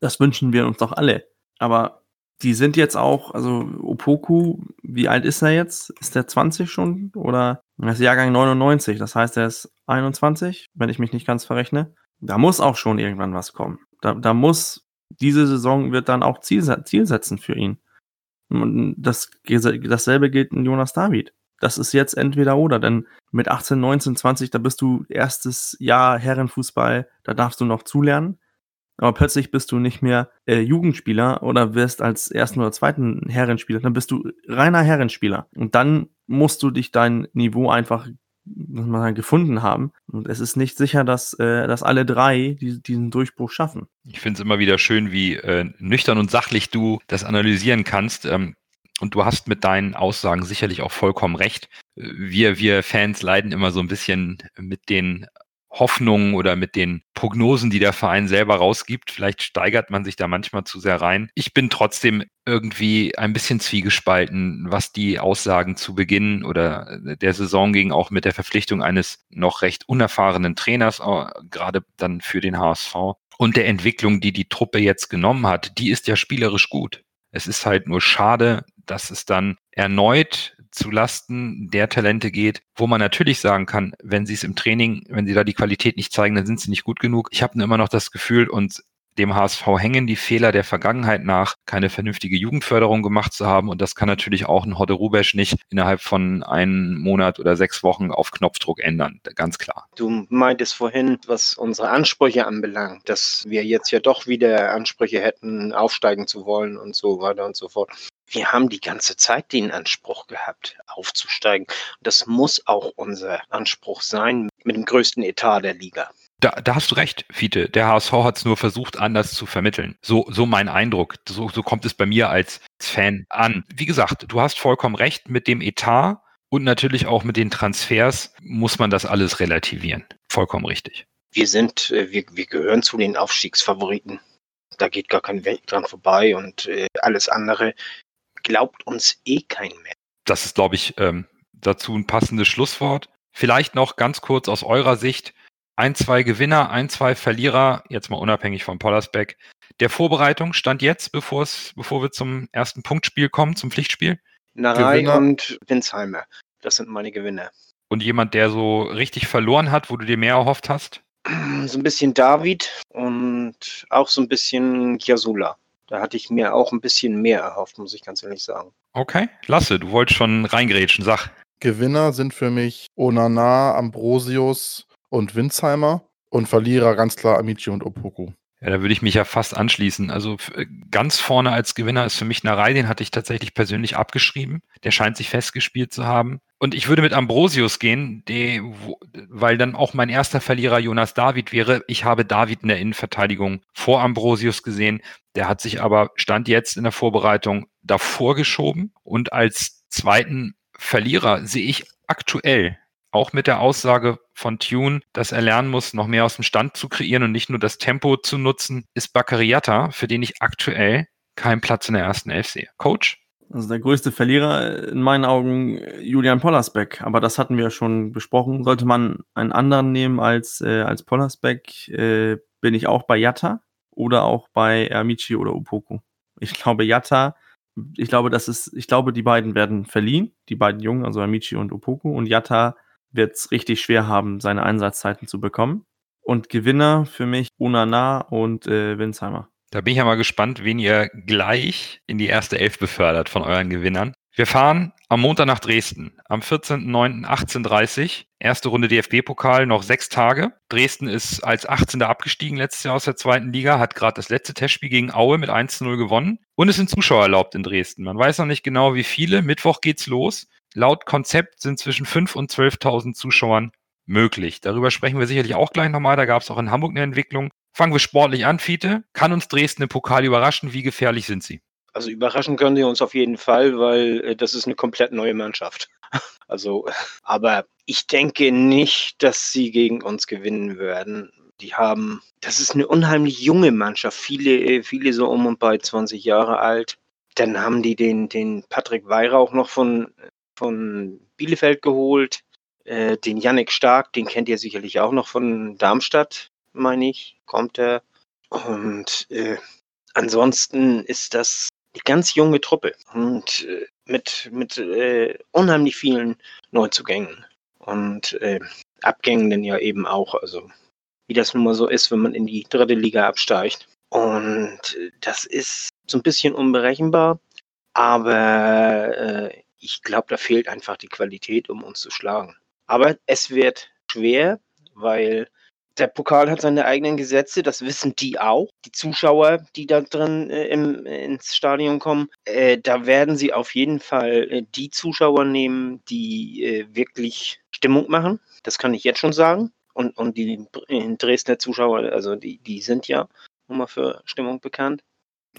Das wünschen wir uns doch alle. Aber die sind jetzt auch, also Opoku, wie alt ist er jetzt? Ist der 20 schon? Oder er ist Jahrgang 99, das heißt, er ist 21, wenn ich mich nicht ganz verrechne. Da muss auch schon irgendwann was kommen. Da, da muss, diese Saison wird dann auch Ziel, Ziel setzen für ihn. Und das, dasselbe gilt in Jonas David. Das ist jetzt entweder oder, denn mit 18, 19, 20, da bist du erstes Jahr Herrenfußball, da darfst du noch zulernen. Aber plötzlich bist du nicht mehr äh, Jugendspieler oder wirst als ersten oder zweiten Herrenspieler, dann bist du reiner Herrenspieler. Und dann musst du dich dein Niveau einfach gefunden haben. Und es ist nicht sicher, dass, äh, dass alle drei die, diesen Durchbruch schaffen. Ich finde es immer wieder schön, wie äh, nüchtern und sachlich du das analysieren kannst. Ähm, und du hast mit deinen Aussagen sicherlich auch vollkommen recht. Wir, wir Fans leiden immer so ein bisschen mit den Hoffnungen oder mit den Prognosen, die der Verein selber rausgibt. Vielleicht steigert man sich da manchmal zu sehr rein. Ich bin trotzdem irgendwie ein bisschen zwiegespalten, was die Aussagen zu Beginn oder der Saison ging, auch mit der Verpflichtung eines noch recht unerfahrenen Trainers, äh, gerade dann für den HSV. Und der Entwicklung, die die Truppe jetzt genommen hat, die ist ja spielerisch gut. Es ist halt nur schade, dass es dann erneut zu Lasten der Talente geht, wo man natürlich sagen kann, wenn sie es im Training, wenn sie da die Qualität nicht zeigen, dann sind sie nicht gut genug. Ich habe immer noch das Gefühl und dem HSV hängen die Fehler der Vergangenheit nach, keine vernünftige Jugendförderung gemacht zu haben. Und das kann natürlich auch ein Hodde Rubesch nicht innerhalb von einem Monat oder sechs Wochen auf Knopfdruck ändern. Ganz klar. Du meintest vorhin, was unsere Ansprüche anbelangt, dass wir jetzt ja doch wieder Ansprüche hätten, aufsteigen zu wollen und so weiter und so fort wir haben die ganze Zeit den Anspruch gehabt, aufzusteigen. Das muss auch unser Anspruch sein mit dem größten Etat der Liga. Da, da hast du recht, Fiete. Der HSV hat es nur versucht, anders zu vermitteln. So, so mein Eindruck. So, so kommt es bei mir als Fan an. Wie gesagt, du hast vollkommen recht mit dem Etat und natürlich auch mit den Transfers muss man das alles relativieren. Vollkommen richtig. Wir sind, äh, wir, wir gehören zu den Aufstiegsfavoriten. Da geht gar kein Weg dran vorbei und äh, alles andere glaubt uns eh kein mehr. Das ist, glaube ich, ähm, dazu ein passendes Schlusswort. Vielleicht noch ganz kurz aus eurer Sicht. Ein, zwei Gewinner, ein, zwei Verlierer, jetzt mal unabhängig von Pollersbeck. Der Vorbereitung stand jetzt, bevor es, bevor wir zum ersten Punktspiel kommen, zum Pflichtspiel. Narei und Winsheimer. Das sind meine Gewinner. Und jemand, der so richtig verloren hat, wo du dir mehr erhofft hast? So ein bisschen David und auch so ein bisschen Kiasula. Da hatte ich mir auch ein bisschen mehr erhofft, muss ich ganz ehrlich sagen. Okay, Lasse, du wolltest schon reingrätschen, sag. Gewinner sind für mich Onana, Ambrosius und Winsheimer und Verlierer ganz klar Amici und Opoku. Ja, da würde ich mich ja fast anschließen. Also ganz vorne als Gewinner ist für mich Narei, den hatte ich tatsächlich persönlich abgeschrieben. Der scheint sich festgespielt zu haben. Und ich würde mit Ambrosius gehen, die, wo, weil dann auch mein erster Verlierer Jonas David wäre. Ich habe David in der Innenverteidigung vor Ambrosius gesehen. Der hat sich aber, stand jetzt in der Vorbereitung, davor geschoben. Und als zweiten Verlierer sehe ich aktuell auch mit der Aussage von Tune, dass er lernen muss, noch mehr aus dem Stand zu kreieren und nicht nur das Tempo zu nutzen, ist Bakariata, für den ich aktuell keinen Platz in der ersten Elf sehe. Coach? Also der größte Verlierer in meinen Augen Julian Pollersbeck, aber das hatten wir schon besprochen. Sollte man einen anderen nehmen als, äh, als Pollersbeck, äh, bin ich auch bei Yatta oder auch bei Amici oder Upoko. Ich glaube, Yatta, ich glaube, das ist, ich glaube, die beiden werden verliehen, die beiden Jungen, also Amici und Upoko. Und Yatta wird es richtig schwer haben, seine Einsatzzeiten zu bekommen. Und Gewinner für mich Unana und äh, Winsheimer. Da bin ich ja mal gespannt, wen ihr gleich in die erste Elf befördert von euren Gewinnern. Wir fahren am Montag nach Dresden. Am 14.09.18.30 Erste Runde DFB-Pokal, noch sechs Tage. Dresden ist als 18. abgestiegen letztes Jahr aus der zweiten Liga, hat gerade das letzte Testspiel gegen Aue mit 1-0 gewonnen. Und es sind Zuschauer erlaubt in Dresden. Man weiß noch nicht genau, wie viele. Mittwoch geht's los. Laut Konzept sind zwischen 5.000 und 12.000 Zuschauern möglich. Darüber sprechen wir sicherlich auch gleich nochmal. Da gab es auch in Hamburg eine Entwicklung. Fangen wir sportlich an, Fiete. Kann uns Dresden im Pokal überraschen? Wie gefährlich sind sie? Also überraschen können sie uns auf jeden Fall, weil äh, das ist eine komplett neue Mannschaft. Also, aber ich denke nicht, dass sie gegen uns gewinnen werden. Die haben, das ist eine unheimlich junge Mannschaft, viele, äh, viele so um und bei 20 Jahre alt. Dann haben die den, den Patrick Weihrauch noch von von Bielefeld geholt. Äh, den Yannick Stark, den kennt ihr sicherlich auch noch von Darmstadt, meine ich, kommt er. Und äh, ansonsten ist das eine ganz junge Truppe und äh, mit, mit äh, unheimlich vielen Neuzugängen und äh, Abgängen ja eben auch. Also wie das nun mal so ist, wenn man in die dritte Liga absteigt. Und äh, das ist so ein bisschen unberechenbar, aber äh, ich glaube, da fehlt einfach die Qualität, um uns zu schlagen. Aber es wird schwer, weil der Pokal hat seine eigenen Gesetze, das wissen die auch. Die Zuschauer, die da drin äh, im, ins Stadion kommen, äh, da werden sie auf jeden Fall äh, die Zuschauer nehmen, die äh, wirklich Stimmung machen. Das kann ich jetzt schon sagen. Und, und die Dresdner Zuschauer, also die, die sind ja immer für Stimmung bekannt.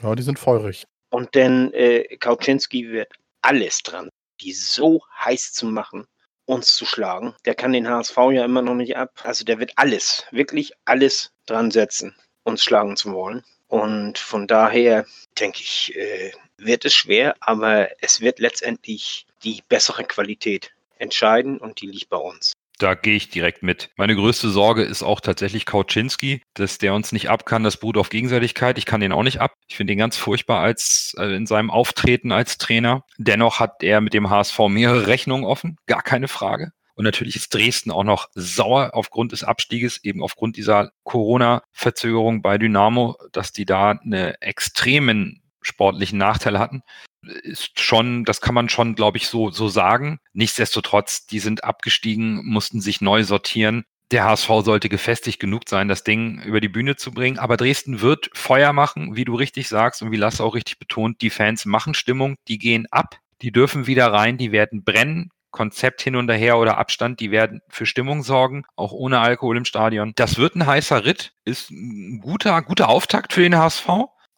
Ja, die sind feurig. Und denn äh, Kauczynski wird alles dran, die so heiß zu machen, uns zu schlagen. Der kann den HSV ja immer noch nicht ab. Also der wird alles, wirklich alles dran setzen, uns schlagen zu wollen. Und von daher denke ich, äh, wird es schwer, aber es wird letztendlich die bessere Qualität entscheiden und die liegt bei uns. Da gehe ich direkt mit. Meine größte Sorge ist auch tatsächlich Kauczynski, dass der uns nicht ab kann. Das beruht auf Gegenseitigkeit. Ich kann den auch nicht ab. Ich finde ihn ganz furchtbar als äh, in seinem Auftreten als Trainer. Dennoch hat er mit dem HSV mehrere Rechnungen offen, gar keine Frage. Und natürlich ist Dresden auch noch sauer aufgrund des Abstieges, eben aufgrund dieser Corona-Verzögerung bei Dynamo, dass die da eine extremen sportlichen Nachteil hatten ist schon, das kann man schon, glaube ich, so, so sagen. Nichtsdestotrotz, die sind abgestiegen, mussten sich neu sortieren. Der HSV sollte gefestigt genug sein, das Ding über die Bühne zu bringen. Aber Dresden wird Feuer machen, wie du richtig sagst und wie Lasse auch richtig betont. Die Fans machen Stimmung, die gehen ab, die dürfen wieder rein, die werden brennen. Konzept hin und her oder Abstand, die werden für Stimmung sorgen, auch ohne Alkohol im Stadion. Das wird ein heißer Ritt, ist ein guter, guter Auftakt für den HSV.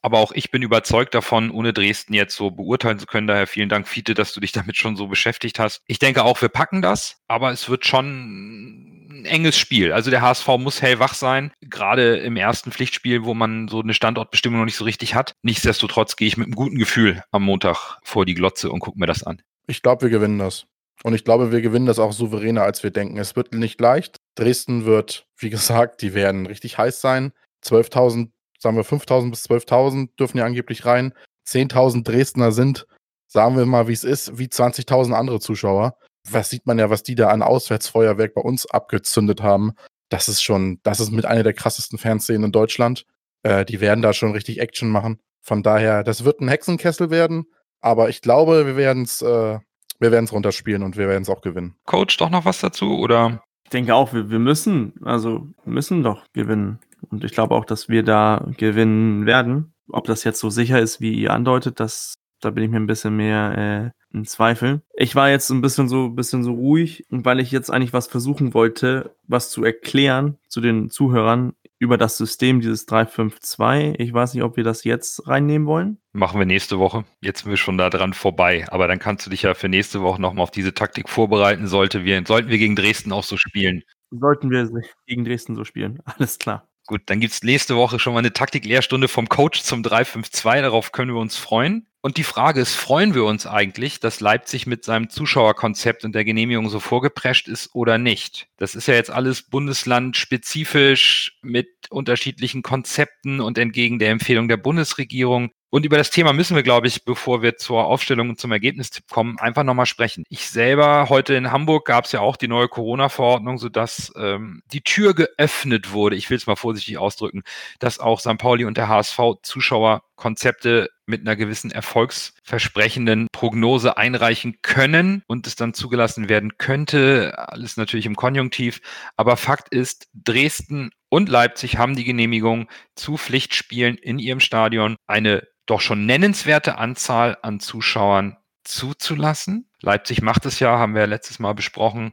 Aber auch ich bin überzeugt davon, ohne Dresden jetzt so beurteilen zu können. Daher vielen Dank, Fiete, dass du dich damit schon so beschäftigt hast. Ich denke auch, wir packen das, aber es wird schon ein enges Spiel. Also der HSV muss hellwach sein, gerade im ersten Pflichtspiel, wo man so eine Standortbestimmung noch nicht so richtig hat. Nichtsdestotrotz gehe ich mit einem guten Gefühl am Montag vor die Glotze und gucke mir das an. Ich glaube, wir gewinnen das. Und ich glaube, wir gewinnen das auch souveräner, als wir denken. Es wird nicht leicht. Dresden wird, wie gesagt, die werden richtig heiß sein. 12.000 sagen wir 5.000 bis 12.000 dürfen ja angeblich rein. 10.000 Dresdner sind, sagen wir mal, wie es ist, wie 20.000 andere Zuschauer. Was sieht man ja, was die da an Auswärtsfeuerwerk bei uns abgezündet haben. Das ist schon, das ist mit einer der krassesten Fanszenen in Deutschland. Äh, die werden da schon richtig Action machen. Von daher, das wird ein Hexenkessel werden, aber ich glaube, wir werden es äh, wir werden es runterspielen und wir werden es auch gewinnen. Coach, doch noch was dazu oder? Ich denke auch, wir, wir müssen, also müssen doch gewinnen. Und ich glaube auch, dass wir da gewinnen werden. Ob das jetzt so sicher ist, wie ihr andeutet, das, da bin ich mir ein bisschen mehr äh, in Zweifel. Ich war jetzt ein bisschen so, bisschen so ruhig, weil ich jetzt eigentlich was versuchen wollte, was zu erklären zu den Zuhörern über das System dieses 352. Ich weiß nicht, ob wir das jetzt reinnehmen wollen. Machen wir nächste Woche. Jetzt sind wir schon da dran vorbei. Aber dann kannst du dich ja für nächste Woche nochmal auf diese Taktik vorbereiten. Sollte wir, sollten wir gegen Dresden auch so spielen. Sollten wir gegen Dresden so spielen. Alles klar. Gut, dann gibt's nächste Woche schon mal eine Taktik-Lehrstunde vom Coach zum 352. Darauf können wir uns freuen. Und die Frage ist, freuen wir uns eigentlich, dass Leipzig mit seinem Zuschauerkonzept und der Genehmigung so vorgeprescht ist oder nicht? Das ist ja jetzt alles bundeslandspezifisch mit unterschiedlichen Konzepten und entgegen der Empfehlung der Bundesregierung. Und über das Thema müssen wir, glaube ich, bevor wir zur Aufstellung und zum Ergebnistipp kommen, einfach nochmal sprechen. Ich selber, heute in Hamburg gab es ja auch die neue Corona-Verordnung, sodass ähm, die Tür geöffnet wurde, ich will es mal vorsichtig ausdrücken, dass auch St. Pauli und der HSV Zuschauerkonzepte mit einer gewissen erfolgsversprechenden Prognose einreichen können und es dann zugelassen werden könnte. Alles natürlich im Konjunktiv. Aber Fakt ist, Dresden und Leipzig haben die Genehmigung zu Pflichtspielen in ihrem Stadion eine doch schon nennenswerte Anzahl an Zuschauern zuzulassen. Leipzig macht es ja, haben wir letztes Mal besprochen,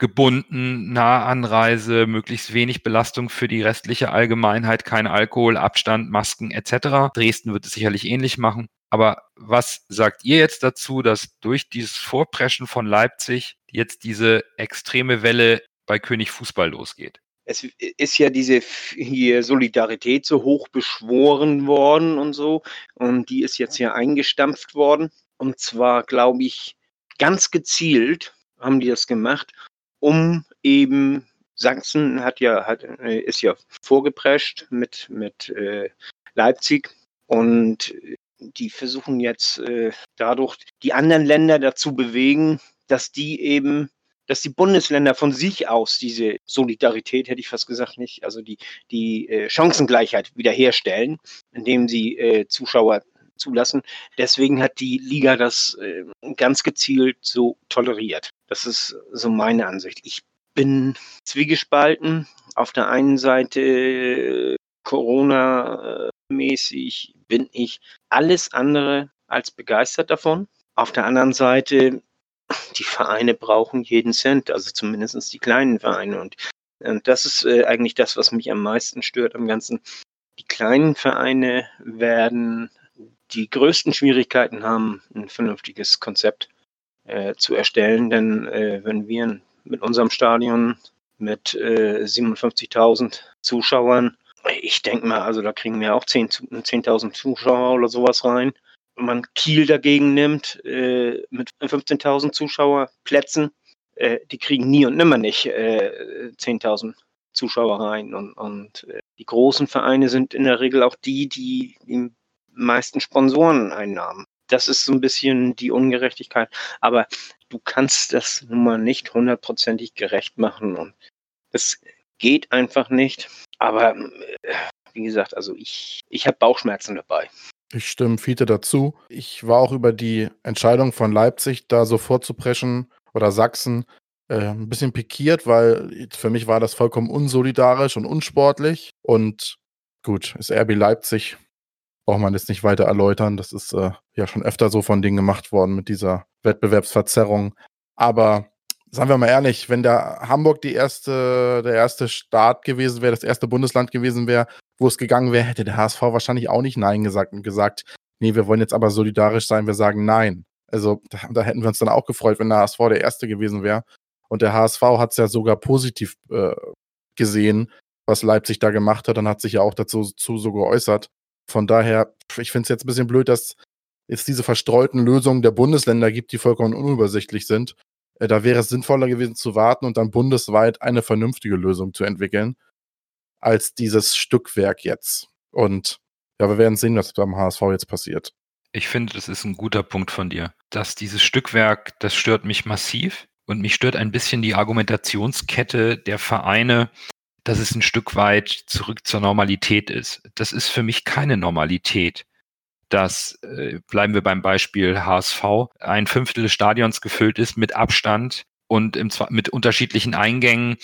ortsgebunden, Nahanreise, möglichst wenig Belastung für die restliche Allgemeinheit, kein Alkohol, Abstand, Masken etc. Dresden wird es sicherlich ähnlich machen. Aber was sagt ihr jetzt dazu, dass durch dieses Vorpreschen von Leipzig jetzt diese extreme Welle bei König Fußball losgeht? es ist ja diese hier Solidarität so hoch beschworen worden und so. Und die ist jetzt ja eingestampft worden. Und zwar, glaube ich, ganz gezielt haben die das gemacht, um eben Sachsen hat ja, hat, äh, ist ja vorgeprescht mit, mit äh, Leipzig und die versuchen jetzt äh, dadurch die anderen Länder dazu bewegen, dass die eben dass die Bundesländer von sich aus diese Solidarität, hätte ich fast gesagt, nicht, also die, die äh, Chancengleichheit wiederherstellen, indem sie äh, Zuschauer zulassen. Deswegen hat die Liga das äh, ganz gezielt so toleriert. Das ist so meine Ansicht. Ich bin zwiegespalten. auf der einen Seite äh, Corona-mäßig bin ich alles andere als begeistert davon. Auf der anderen Seite, die Vereine brauchen jeden Cent, also zumindest die kleinen Vereine. Und, und das ist äh, eigentlich das, was mich am meisten stört am Ganzen. Die kleinen Vereine werden die größten Schwierigkeiten haben, ein vernünftiges Konzept äh, zu erstellen. Denn äh, wenn wir mit unserem Stadion mit äh, 57.000 Zuschauern, ich denke mal, also da kriegen wir auch 10.000 10 Zuschauer oder sowas rein. Wenn man Kiel dagegen nimmt, äh, mit 15.000 Zuschauerplätzen, äh, die kriegen nie und nimmer nicht 10.000 äh, Zuschauer rein. Und, und die großen Vereine sind in der Regel auch die, die die meisten Sponsoreneinnahmen. Das ist so ein bisschen die Ungerechtigkeit. Aber du kannst das nun mal nicht hundertprozentig gerecht machen. Und das geht einfach nicht. Aber äh, wie gesagt, also ich, ich habe Bauchschmerzen dabei. Ich stimme Fiete dazu. Ich war auch über die Entscheidung von Leipzig, da so vorzupreschen oder Sachsen, äh, ein bisschen pikiert, weil für mich war das vollkommen unsolidarisch und unsportlich. Und gut, ist RB Leipzig, braucht man jetzt nicht weiter erläutern. Das ist äh, ja schon öfter so von denen gemacht worden mit dieser Wettbewerbsverzerrung. Aber sagen wir mal ehrlich, wenn der Hamburg die erste, der erste Staat gewesen wäre, das erste Bundesland gewesen wäre, wo es gegangen wäre, hätte der HSV wahrscheinlich auch nicht Nein gesagt und gesagt, nee, wir wollen jetzt aber solidarisch sein, wir sagen Nein. Also da, da hätten wir uns dann auch gefreut, wenn der HSV der erste gewesen wäre. Und der HSV hat es ja sogar positiv äh, gesehen, was Leipzig da gemacht hat, und hat sich ja auch dazu so geäußert. Von daher, ich finde es jetzt ein bisschen blöd, dass es diese verstreuten Lösungen der Bundesländer gibt, die vollkommen unübersichtlich sind. Äh, da wäre es sinnvoller gewesen zu warten und dann bundesweit eine vernünftige Lösung zu entwickeln, als dieses Stückwerk jetzt. Und ja, wir werden sehen, was beim HSV jetzt passiert. Ich finde, das ist ein guter Punkt von dir. Dass dieses Stückwerk, das stört mich massiv. Und mich stört ein bisschen die Argumentationskette der Vereine, dass es ein Stück weit zurück zur Normalität ist. Das ist für mich keine Normalität dass, äh, bleiben wir beim Beispiel HSV, ein Fünftel des Stadions gefüllt ist mit Abstand und im, mit unterschiedlichen Eingängen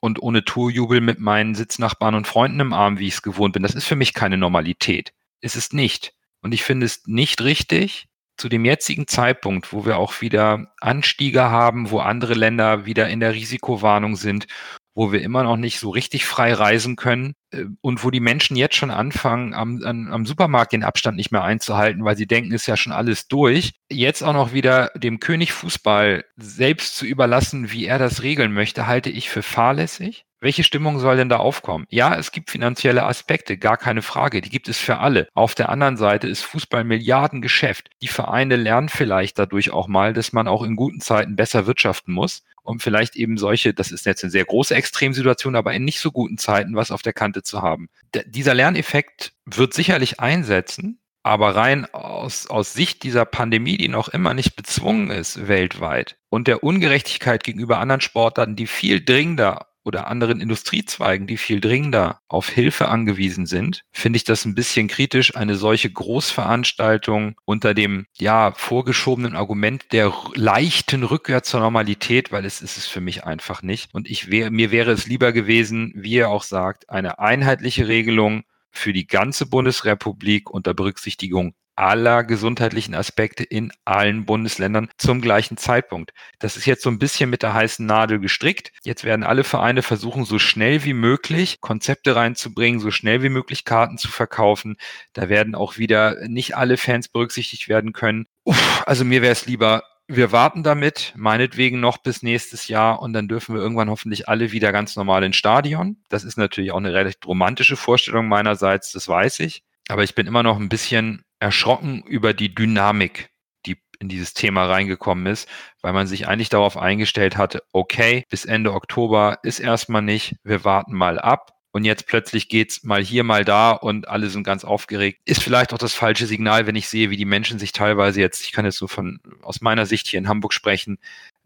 und ohne Tourjubel mit meinen Sitznachbarn und Freunden im Arm, wie ich es gewohnt bin. Das ist für mich keine Normalität. Es ist nicht. Und ich finde es nicht richtig, zu dem jetzigen Zeitpunkt, wo wir auch wieder Anstiege haben, wo andere Länder wieder in der Risikowarnung sind wo wir immer noch nicht so richtig frei reisen können äh, und wo die Menschen jetzt schon anfangen, am, am Supermarkt den Abstand nicht mehr einzuhalten, weil sie denken, ist ja schon alles durch. Jetzt auch noch wieder dem König Fußball selbst zu überlassen, wie er das regeln möchte, halte ich für fahrlässig. Welche Stimmung soll denn da aufkommen? Ja, es gibt finanzielle Aspekte, gar keine Frage. Die gibt es für alle. Auf der anderen Seite ist Fußball Milliardengeschäft. Die Vereine lernen vielleicht dadurch auch mal, dass man auch in guten Zeiten besser wirtschaften muss um vielleicht eben solche, das ist jetzt eine sehr große Extremsituation, aber in nicht so guten Zeiten was auf der Kante zu haben. D dieser Lerneffekt wird sicherlich einsetzen, aber rein aus, aus Sicht dieser Pandemie, die noch immer nicht bezwungen ist weltweit und der Ungerechtigkeit gegenüber anderen Sportarten, die viel dringender oder anderen Industriezweigen, die viel dringender auf Hilfe angewiesen sind, finde ich das ein bisschen kritisch, eine solche Großveranstaltung unter dem ja vorgeschobenen Argument der leichten Rückkehr zur Normalität, weil es ist es für mich einfach nicht. Und ich wäre, mir wäre es lieber gewesen, wie er auch sagt, eine einheitliche Regelung für die ganze Bundesrepublik unter Berücksichtigung aller gesundheitlichen Aspekte in allen Bundesländern zum gleichen Zeitpunkt. Das ist jetzt so ein bisschen mit der heißen Nadel gestrickt. Jetzt werden alle Vereine versuchen, so schnell wie möglich Konzepte reinzubringen, so schnell wie möglich Karten zu verkaufen. Da werden auch wieder nicht alle Fans berücksichtigt werden können. Uff, also mir wäre es lieber, wir warten damit, meinetwegen noch bis nächstes Jahr und dann dürfen wir irgendwann hoffentlich alle wieder ganz normal ins Stadion. Das ist natürlich auch eine recht romantische Vorstellung meinerseits, das weiß ich. Aber ich bin immer noch ein bisschen erschrocken über die Dynamik, die in dieses Thema reingekommen ist, weil man sich eigentlich darauf eingestellt hatte, okay, bis Ende Oktober ist erstmal nicht, wir warten mal ab. Und jetzt plötzlich geht's mal hier, mal da und alle sind ganz aufgeregt. Ist vielleicht auch das falsche Signal, wenn ich sehe, wie die Menschen sich teilweise jetzt, ich kann jetzt so von aus meiner Sicht hier in Hamburg sprechen,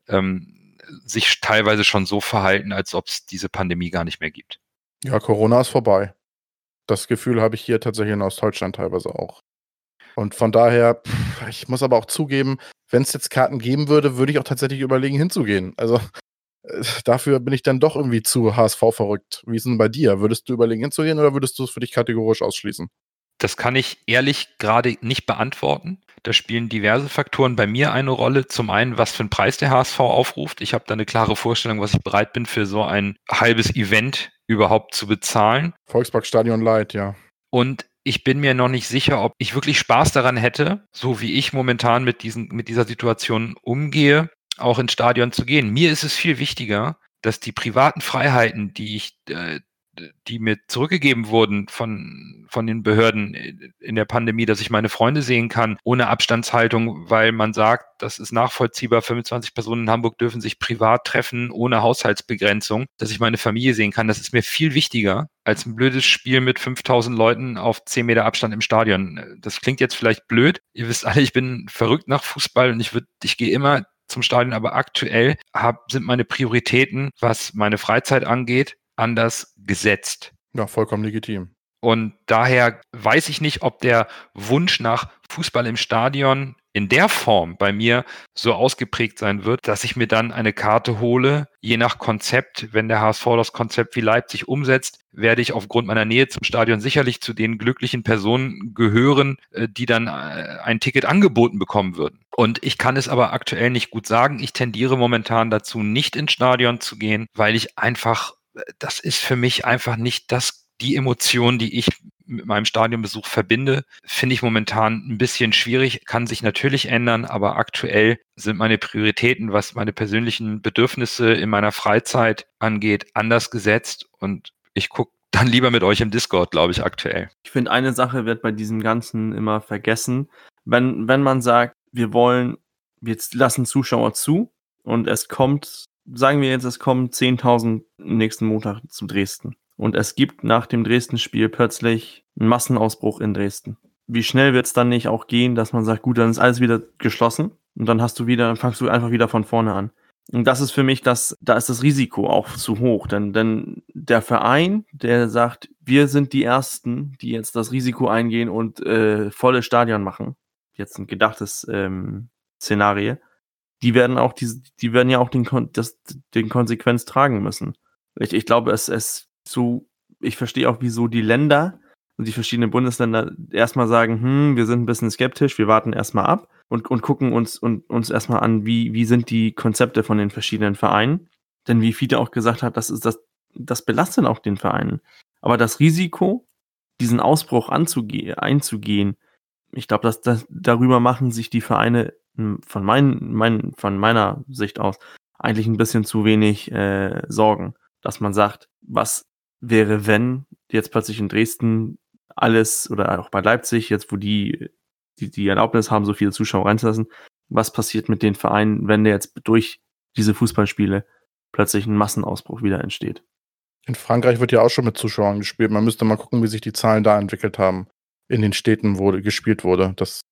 ähm, sich teilweise schon so verhalten, als ob es diese Pandemie gar nicht mehr gibt. Ja, Corona ist vorbei. Das Gefühl habe ich hier tatsächlich in Ostdeutschland teilweise auch. Und von daher, ich muss aber auch zugeben, wenn es jetzt Karten geben würde, würde ich auch tatsächlich überlegen, hinzugehen. Also äh, dafür bin ich dann doch irgendwie zu HSV verrückt. Wie ist denn bei dir? Würdest du überlegen hinzugehen oder würdest du es für dich kategorisch ausschließen? Das kann ich ehrlich gerade nicht beantworten. Da spielen diverse Faktoren bei mir eine Rolle. Zum einen, was für einen Preis der HSV aufruft. Ich habe da eine klare Vorstellung, was ich bereit bin, für so ein halbes Event überhaupt zu bezahlen. Volksparkstadion Light, ja. Und ich bin mir noch nicht sicher, ob ich wirklich Spaß daran hätte, so wie ich momentan mit, diesen, mit dieser Situation umgehe, auch ins Stadion zu gehen. Mir ist es viel wichtiger, dass die privaten Freiheiten, die ich äh, die mir zurückgegeben wurden von, von den Behörden in der Pandemie, dass ich meine Freunde sehen kann, ohne Abstandshaltung, weil man sagt, das ist nachvollziehbar, 25 Personen in Hamburg dürfen sich privat treffen, ohne Haushaltsbegrenzung, dass ich meine Familie sehen kann, das ist mir viel wichtiger als ein blödes Spiel mit 5000 Leuten auf 10 Meter Abstand im Stadion. Das klingt jetzt vielleicht blöd. Ihr wisst alle, ich bin verrückt nach Fußball und ich würde, ich gehe immer zum Stadion, aber aktuell hab, sind meine Prioritäten, was meine Freizeit angeht, anders gesetzt. Ja, vollkommen legitim. Und daher weiß ich nicht, ob der Wunsch nach Fußball im Stadion in der Form bei mir so ausgeprägt sein wird, dass ich mir dann eine Karte hole, je nach Konzept. Wenn der HSV das Konzept wie Leipzig umsetzt, werde ich aufgrund meiner Nähe zum Stadion sicherlich zu den glücklichen Personen gehören, äh, die dann äh, ein Ticket angeboten bekommen würden. Und ich kann es aber aktuell nicht gut sagen. Ich tendiere momentan dazu, nicht ins Stadion zu gehen, weil ich einfach das ist für mich einfach nicht das, die Emotion, die ich mit meinem Stadionbesuch verbinde, finde ich momentan ein bisschen schwierig, kann sich natürlich ändern, aber aktuell sind meine Prioritäten, was meine persönlichen Bedürfnisse in meiner Freizeit angeht, anders gesetzt und ich gucke dann lieber mit euch im Discord, glaube ich, aktuell. Ich finde, eine Sache wird bei diesem Ganzen immer vergessen. Wenn, wenn man sagt, wir wollen, wir lassen Zuschauer zu und es kommt sagen wir jetzt, es kommen 10.000 nächsten Montag zu Dresden. Und es gibt nach dem Dresden-Spiel plötzlich einen Massenausbruch in Dresden. Wie schnell wird es dann nicht auch gehen, dass man sagt, gut, dann ist alles wieder geschlossen und dann hast du wieder, dann fangst du einfach wieder von vorne an. Und das ist für mich das, da ist das Risiko auch zu hoch. Denn, denn der Verein, der sagt, wir sind die Ersten, die jetzt das Risiko eingehen und äh, volle Stadion machen. Jetzt ein gedachtes ähm, Szenario die werden auch diese, die werden ja auch den, das, den Konsequenz tragen müssen. Ich, ich glaube, es ist so, ich verstehe auch, wieso die Länder und die verschiedenen Bundesländer erstmal sagen, hm, wir sind ein bisschen skeptisch, wir warten erstmal ab und, und gucken uns, und, uns erstmal an, wie, wie sind die Konzepte von den verschiedenen Vereinen. Denn wie Fiete auch gesagt hat, das ist das, das belastet auch den Vereinen. Aber das Risiko, diesen Ausbruch anzugehen, einzugehen, ich glaube, dass, dass darüber machen sich die Vereine von, mein, mein, von meiner Sicht aus eigentlich ein bisschen zu wenig äh, Sorgen, dass man sagt, was wäre, wenn jetzt plötzlich in Dresden alles oder auch bei Leipzig, jetzt wo die die, die Erlaubnis haben, so viele Zuschauer reinzulassen, was passiert mit den Vereinen, wenn der jetzt durch diese Fußballspiele plötzlich ein Massenausbruch wieder entsteht? In Frankreich wird ja auch schon mit Zuschauern gespielt. Man müsste mal gucken, wie sich die Zahlen da entwickelt haben in den Städten, wo gespielt wurde. Das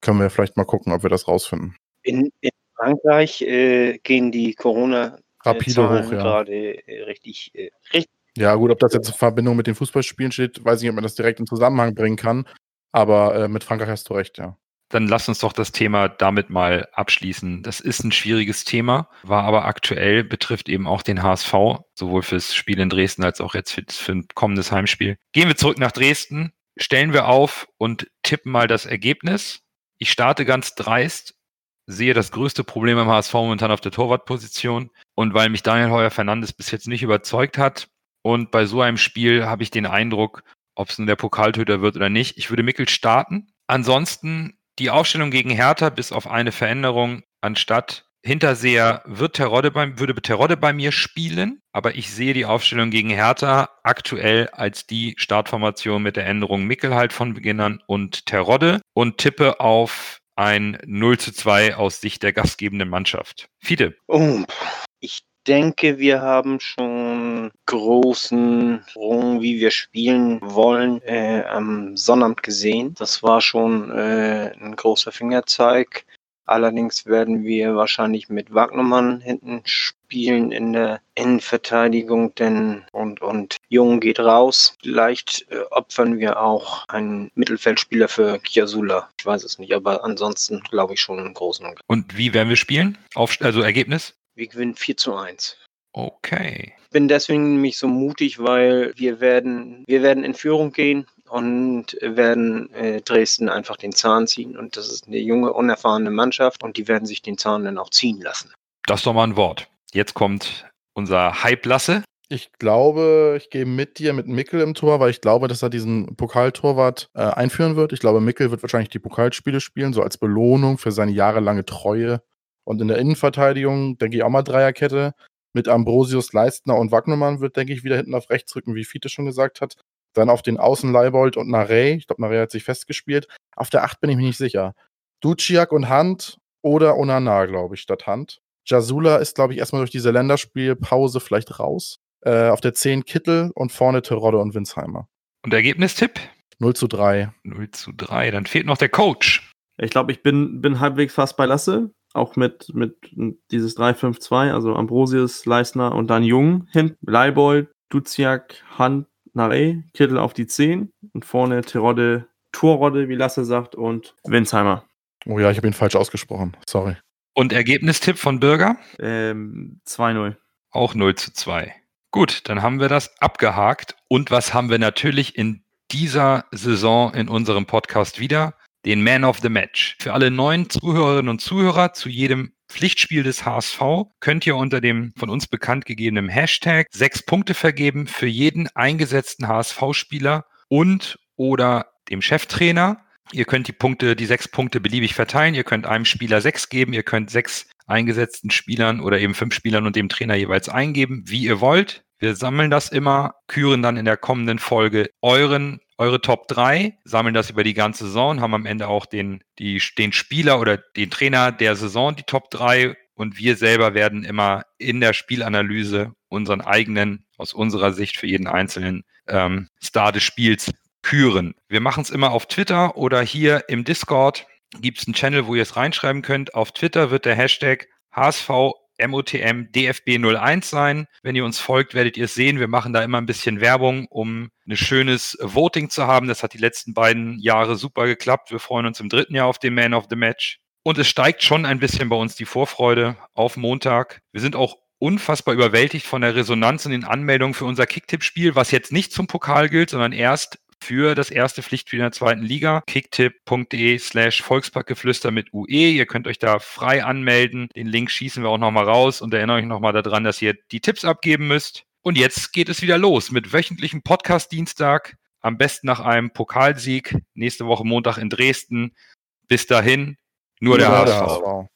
können wir vielleicht mal gucken, ob wir das rausfinden. In, in Frankreich äh, gehen die Corona rapide hoch, ja. gerade äh, richtig, äh, richtig. Ja, gut, ob das jetzt in Verbindung mit den Fußballspielen steht, weiß ich nicht, ob man das direkt in Zusammenhang bringen kann. Aber äh, mit Frankreich hast du recht, ja. Dann lass uns doch das Thema damit mal abschließen. Das ist ein schwieriges Thema, war aber aktuell, betrifft eben auch den HSV, sowohl fürs Spiel in Dresden als auch jetzt für, für ein kommendes Heimspiel. Gehen wir zurück nach Dresden, stellen wir auf und tippen mal das Ergebnis. Ich starte ganz dreist, sehe das größte Problem am HSV momentan auf der Torwartposition. Und weil mich Daniel Heuer Fernandes bis jetzt nicht überzeugt hat und bei so einem Spiel habe ich den Eindruck, ob es nun der Pokaltöter wird oder nicht, ich würde Mickel starten. Ansonsten die Aufstellung gegen Hertha bis auf eine Veränderung anstatt Hinterseher wird Terodde bei, würde Terodde bei mir spielen, aber ich sehe die Aufstellung gegen Hertha aktuell als die Startformation mit der Änderung Mickel halt von Beginn an und Terodde und tippe auf ein 0 zu 2 aus Sicht der gastgebenden Mannschaft. Fiete. Oh, ich denke, wir haben schon großen Sprung, wie wir spielen wollen, äh, am Sonnabend gesehen. Das war schon äh, ein großer Fingerzeig. Allerdings werden wir wahrscheinlich mit Wagnermann hinten spielen in der Innenverteidigung, denn und, und Jung geht raus. Vielleicht äh, opfern wir auch einen Mittelfeldspieler für Kiasula. Ich weiß es nicht, aber ansonsten glaube ich schon im Großen und Und wie werden wir spielen? Auf, also Ergebnis? Wir gewinnen 4 zu 1. Okay. Ich bin deswegen nämlich so mutig, weil wir werden, wir werden in Führung gehen und werden äh, Dresden einfach den Zahn ziehen. Und das ist eine junge, unerfahrene Mannschaft und die werden sich den Zahn dann auch ziehen lassen. Das ist doch mal ein Wort. Jetzt kommt unser Hype-Lasse. Ich glaube, ich gehe mit dir mit Mickel im Tor, weil ich glaube, dass er diesen Pokaltorwart äh, einführen wird. Ich glaube, Mickel wird wahrscheinlich die Pokalspiele spielen, so als Belohnung für seine jahrelange Treue. Und in der Innenverteidigung denke ich auch mal Dreierkette. Mit Ambrosius, Leistner und Wagnermann wird, denke ich, wieder hinten auf rechts rücken, wie Fiete schon gesagt hat. Dann auf den Außen Leibold und Narey. Ich glaube, Narey hat sich festgespielt. Auf der 8 bin ich mir nicht sicher. Duciak und Hand oder Onana, glaube ich, statt Hand. Jasula ist, glaube ich, erstmal durch diese Länderspielpause vielleicht raus. Äh, auf der 10 Kittel und vorne Terodde und Winsheimer. Und Ergebnistipp? 0 zu 3. 0 zu 3. Dann fehlt noch der Coach. Ich glaube, ich bin, bin halbwegs fast bei Lasse. Auch mit, mit dieses 3-5-2, also Ambrosius, Leisner und dann Jung hin. Leibold, Duziak, Hand, Narey, Kittel auf die 10 und vorne Terodde, Torrodde, wie Lasse sagt, und Winsheimer. Oh ja, ich habe ihn falsch ausgesprochen. Sorry. Und Ergebnistipp von Bürger? Ähm, 2-0. Auch 0 zu 2. Gut, dann haben wir das abgehakt. Und was haben wir natürlich in dieser Saison in unserem Podcast wieder? Den Man of the Match. Für alle neuen Zuhörerinnen und Zuhörer zu jedem Pflichtspiel des HSV könnt ihr unter dem von uns bekannt gegebenen Hashtag sechs Punkte vergeben für jeden eingesetzten HSV-Spieler und oder dem Cheftrainer. Ihr könnt die Punkte, die sechs Punkte beliebig verteilen. Ihr könnt einem Spieler sechs geben. Ihr könnt sechs eingesetzten Spielern oder eben fünf Spielern und dem Trainer jeweils eingeben, wie ihr wollt. Wir sammeln das immer, küren dann in der kommenden Folge euren, eure Top 3, sammeln das über die ganze Saison, haben am Ende auch den, die, den Spieler oder den Trainer der Saison, die Top 3. Und wir selber werden immer in der Spielanalyse unseren eigenen, aus unserer Sicht für jeden einzelnen ähm, Star des Spiels küren. Wir machen es immer auf Twitter oder hier im Discord gibt es einen Channel, wo ihr es reinschreiben könnt. Auf Twitter wird der Hashtag HSV MOTM DFB01 sein. Wenn ihr uns folgt, werdet ihr es sehen. Wir machen da immer ein bisschen Werbung, um ein schönes Voting zu haben. Das hat die letzten beiden Jahre super geklappt. Wir freuen uns im dritten Jahr auf den Man of the Match. Und es steigt schon ein bisschen bei uns die Vorfreude auf Montag. Wir sind auch unfassbar überwältigt von der Resonanz in den Anmeldungen für unser Kicktipp-Spiel, was jetzt nicht zum Pokal gilt, sondern erst für das erste Pflichtspiel in der zweiten Liga. kicktipp.de slash Volksparkgeflüster mit UE. Ihr könnt euch da frei anmelden. Den Link schießen wir auch nochmal raus und erinnere euch nochmal daran, dass ihr die Tipps abgeben müsst. Und jetzt geht es wieder los mit wöchentlichem Podcast-Dienstag. Am besten nach einem Pokalsieg. Nächste Woche Montag in Dresden. Bis dahin, nur der HSV.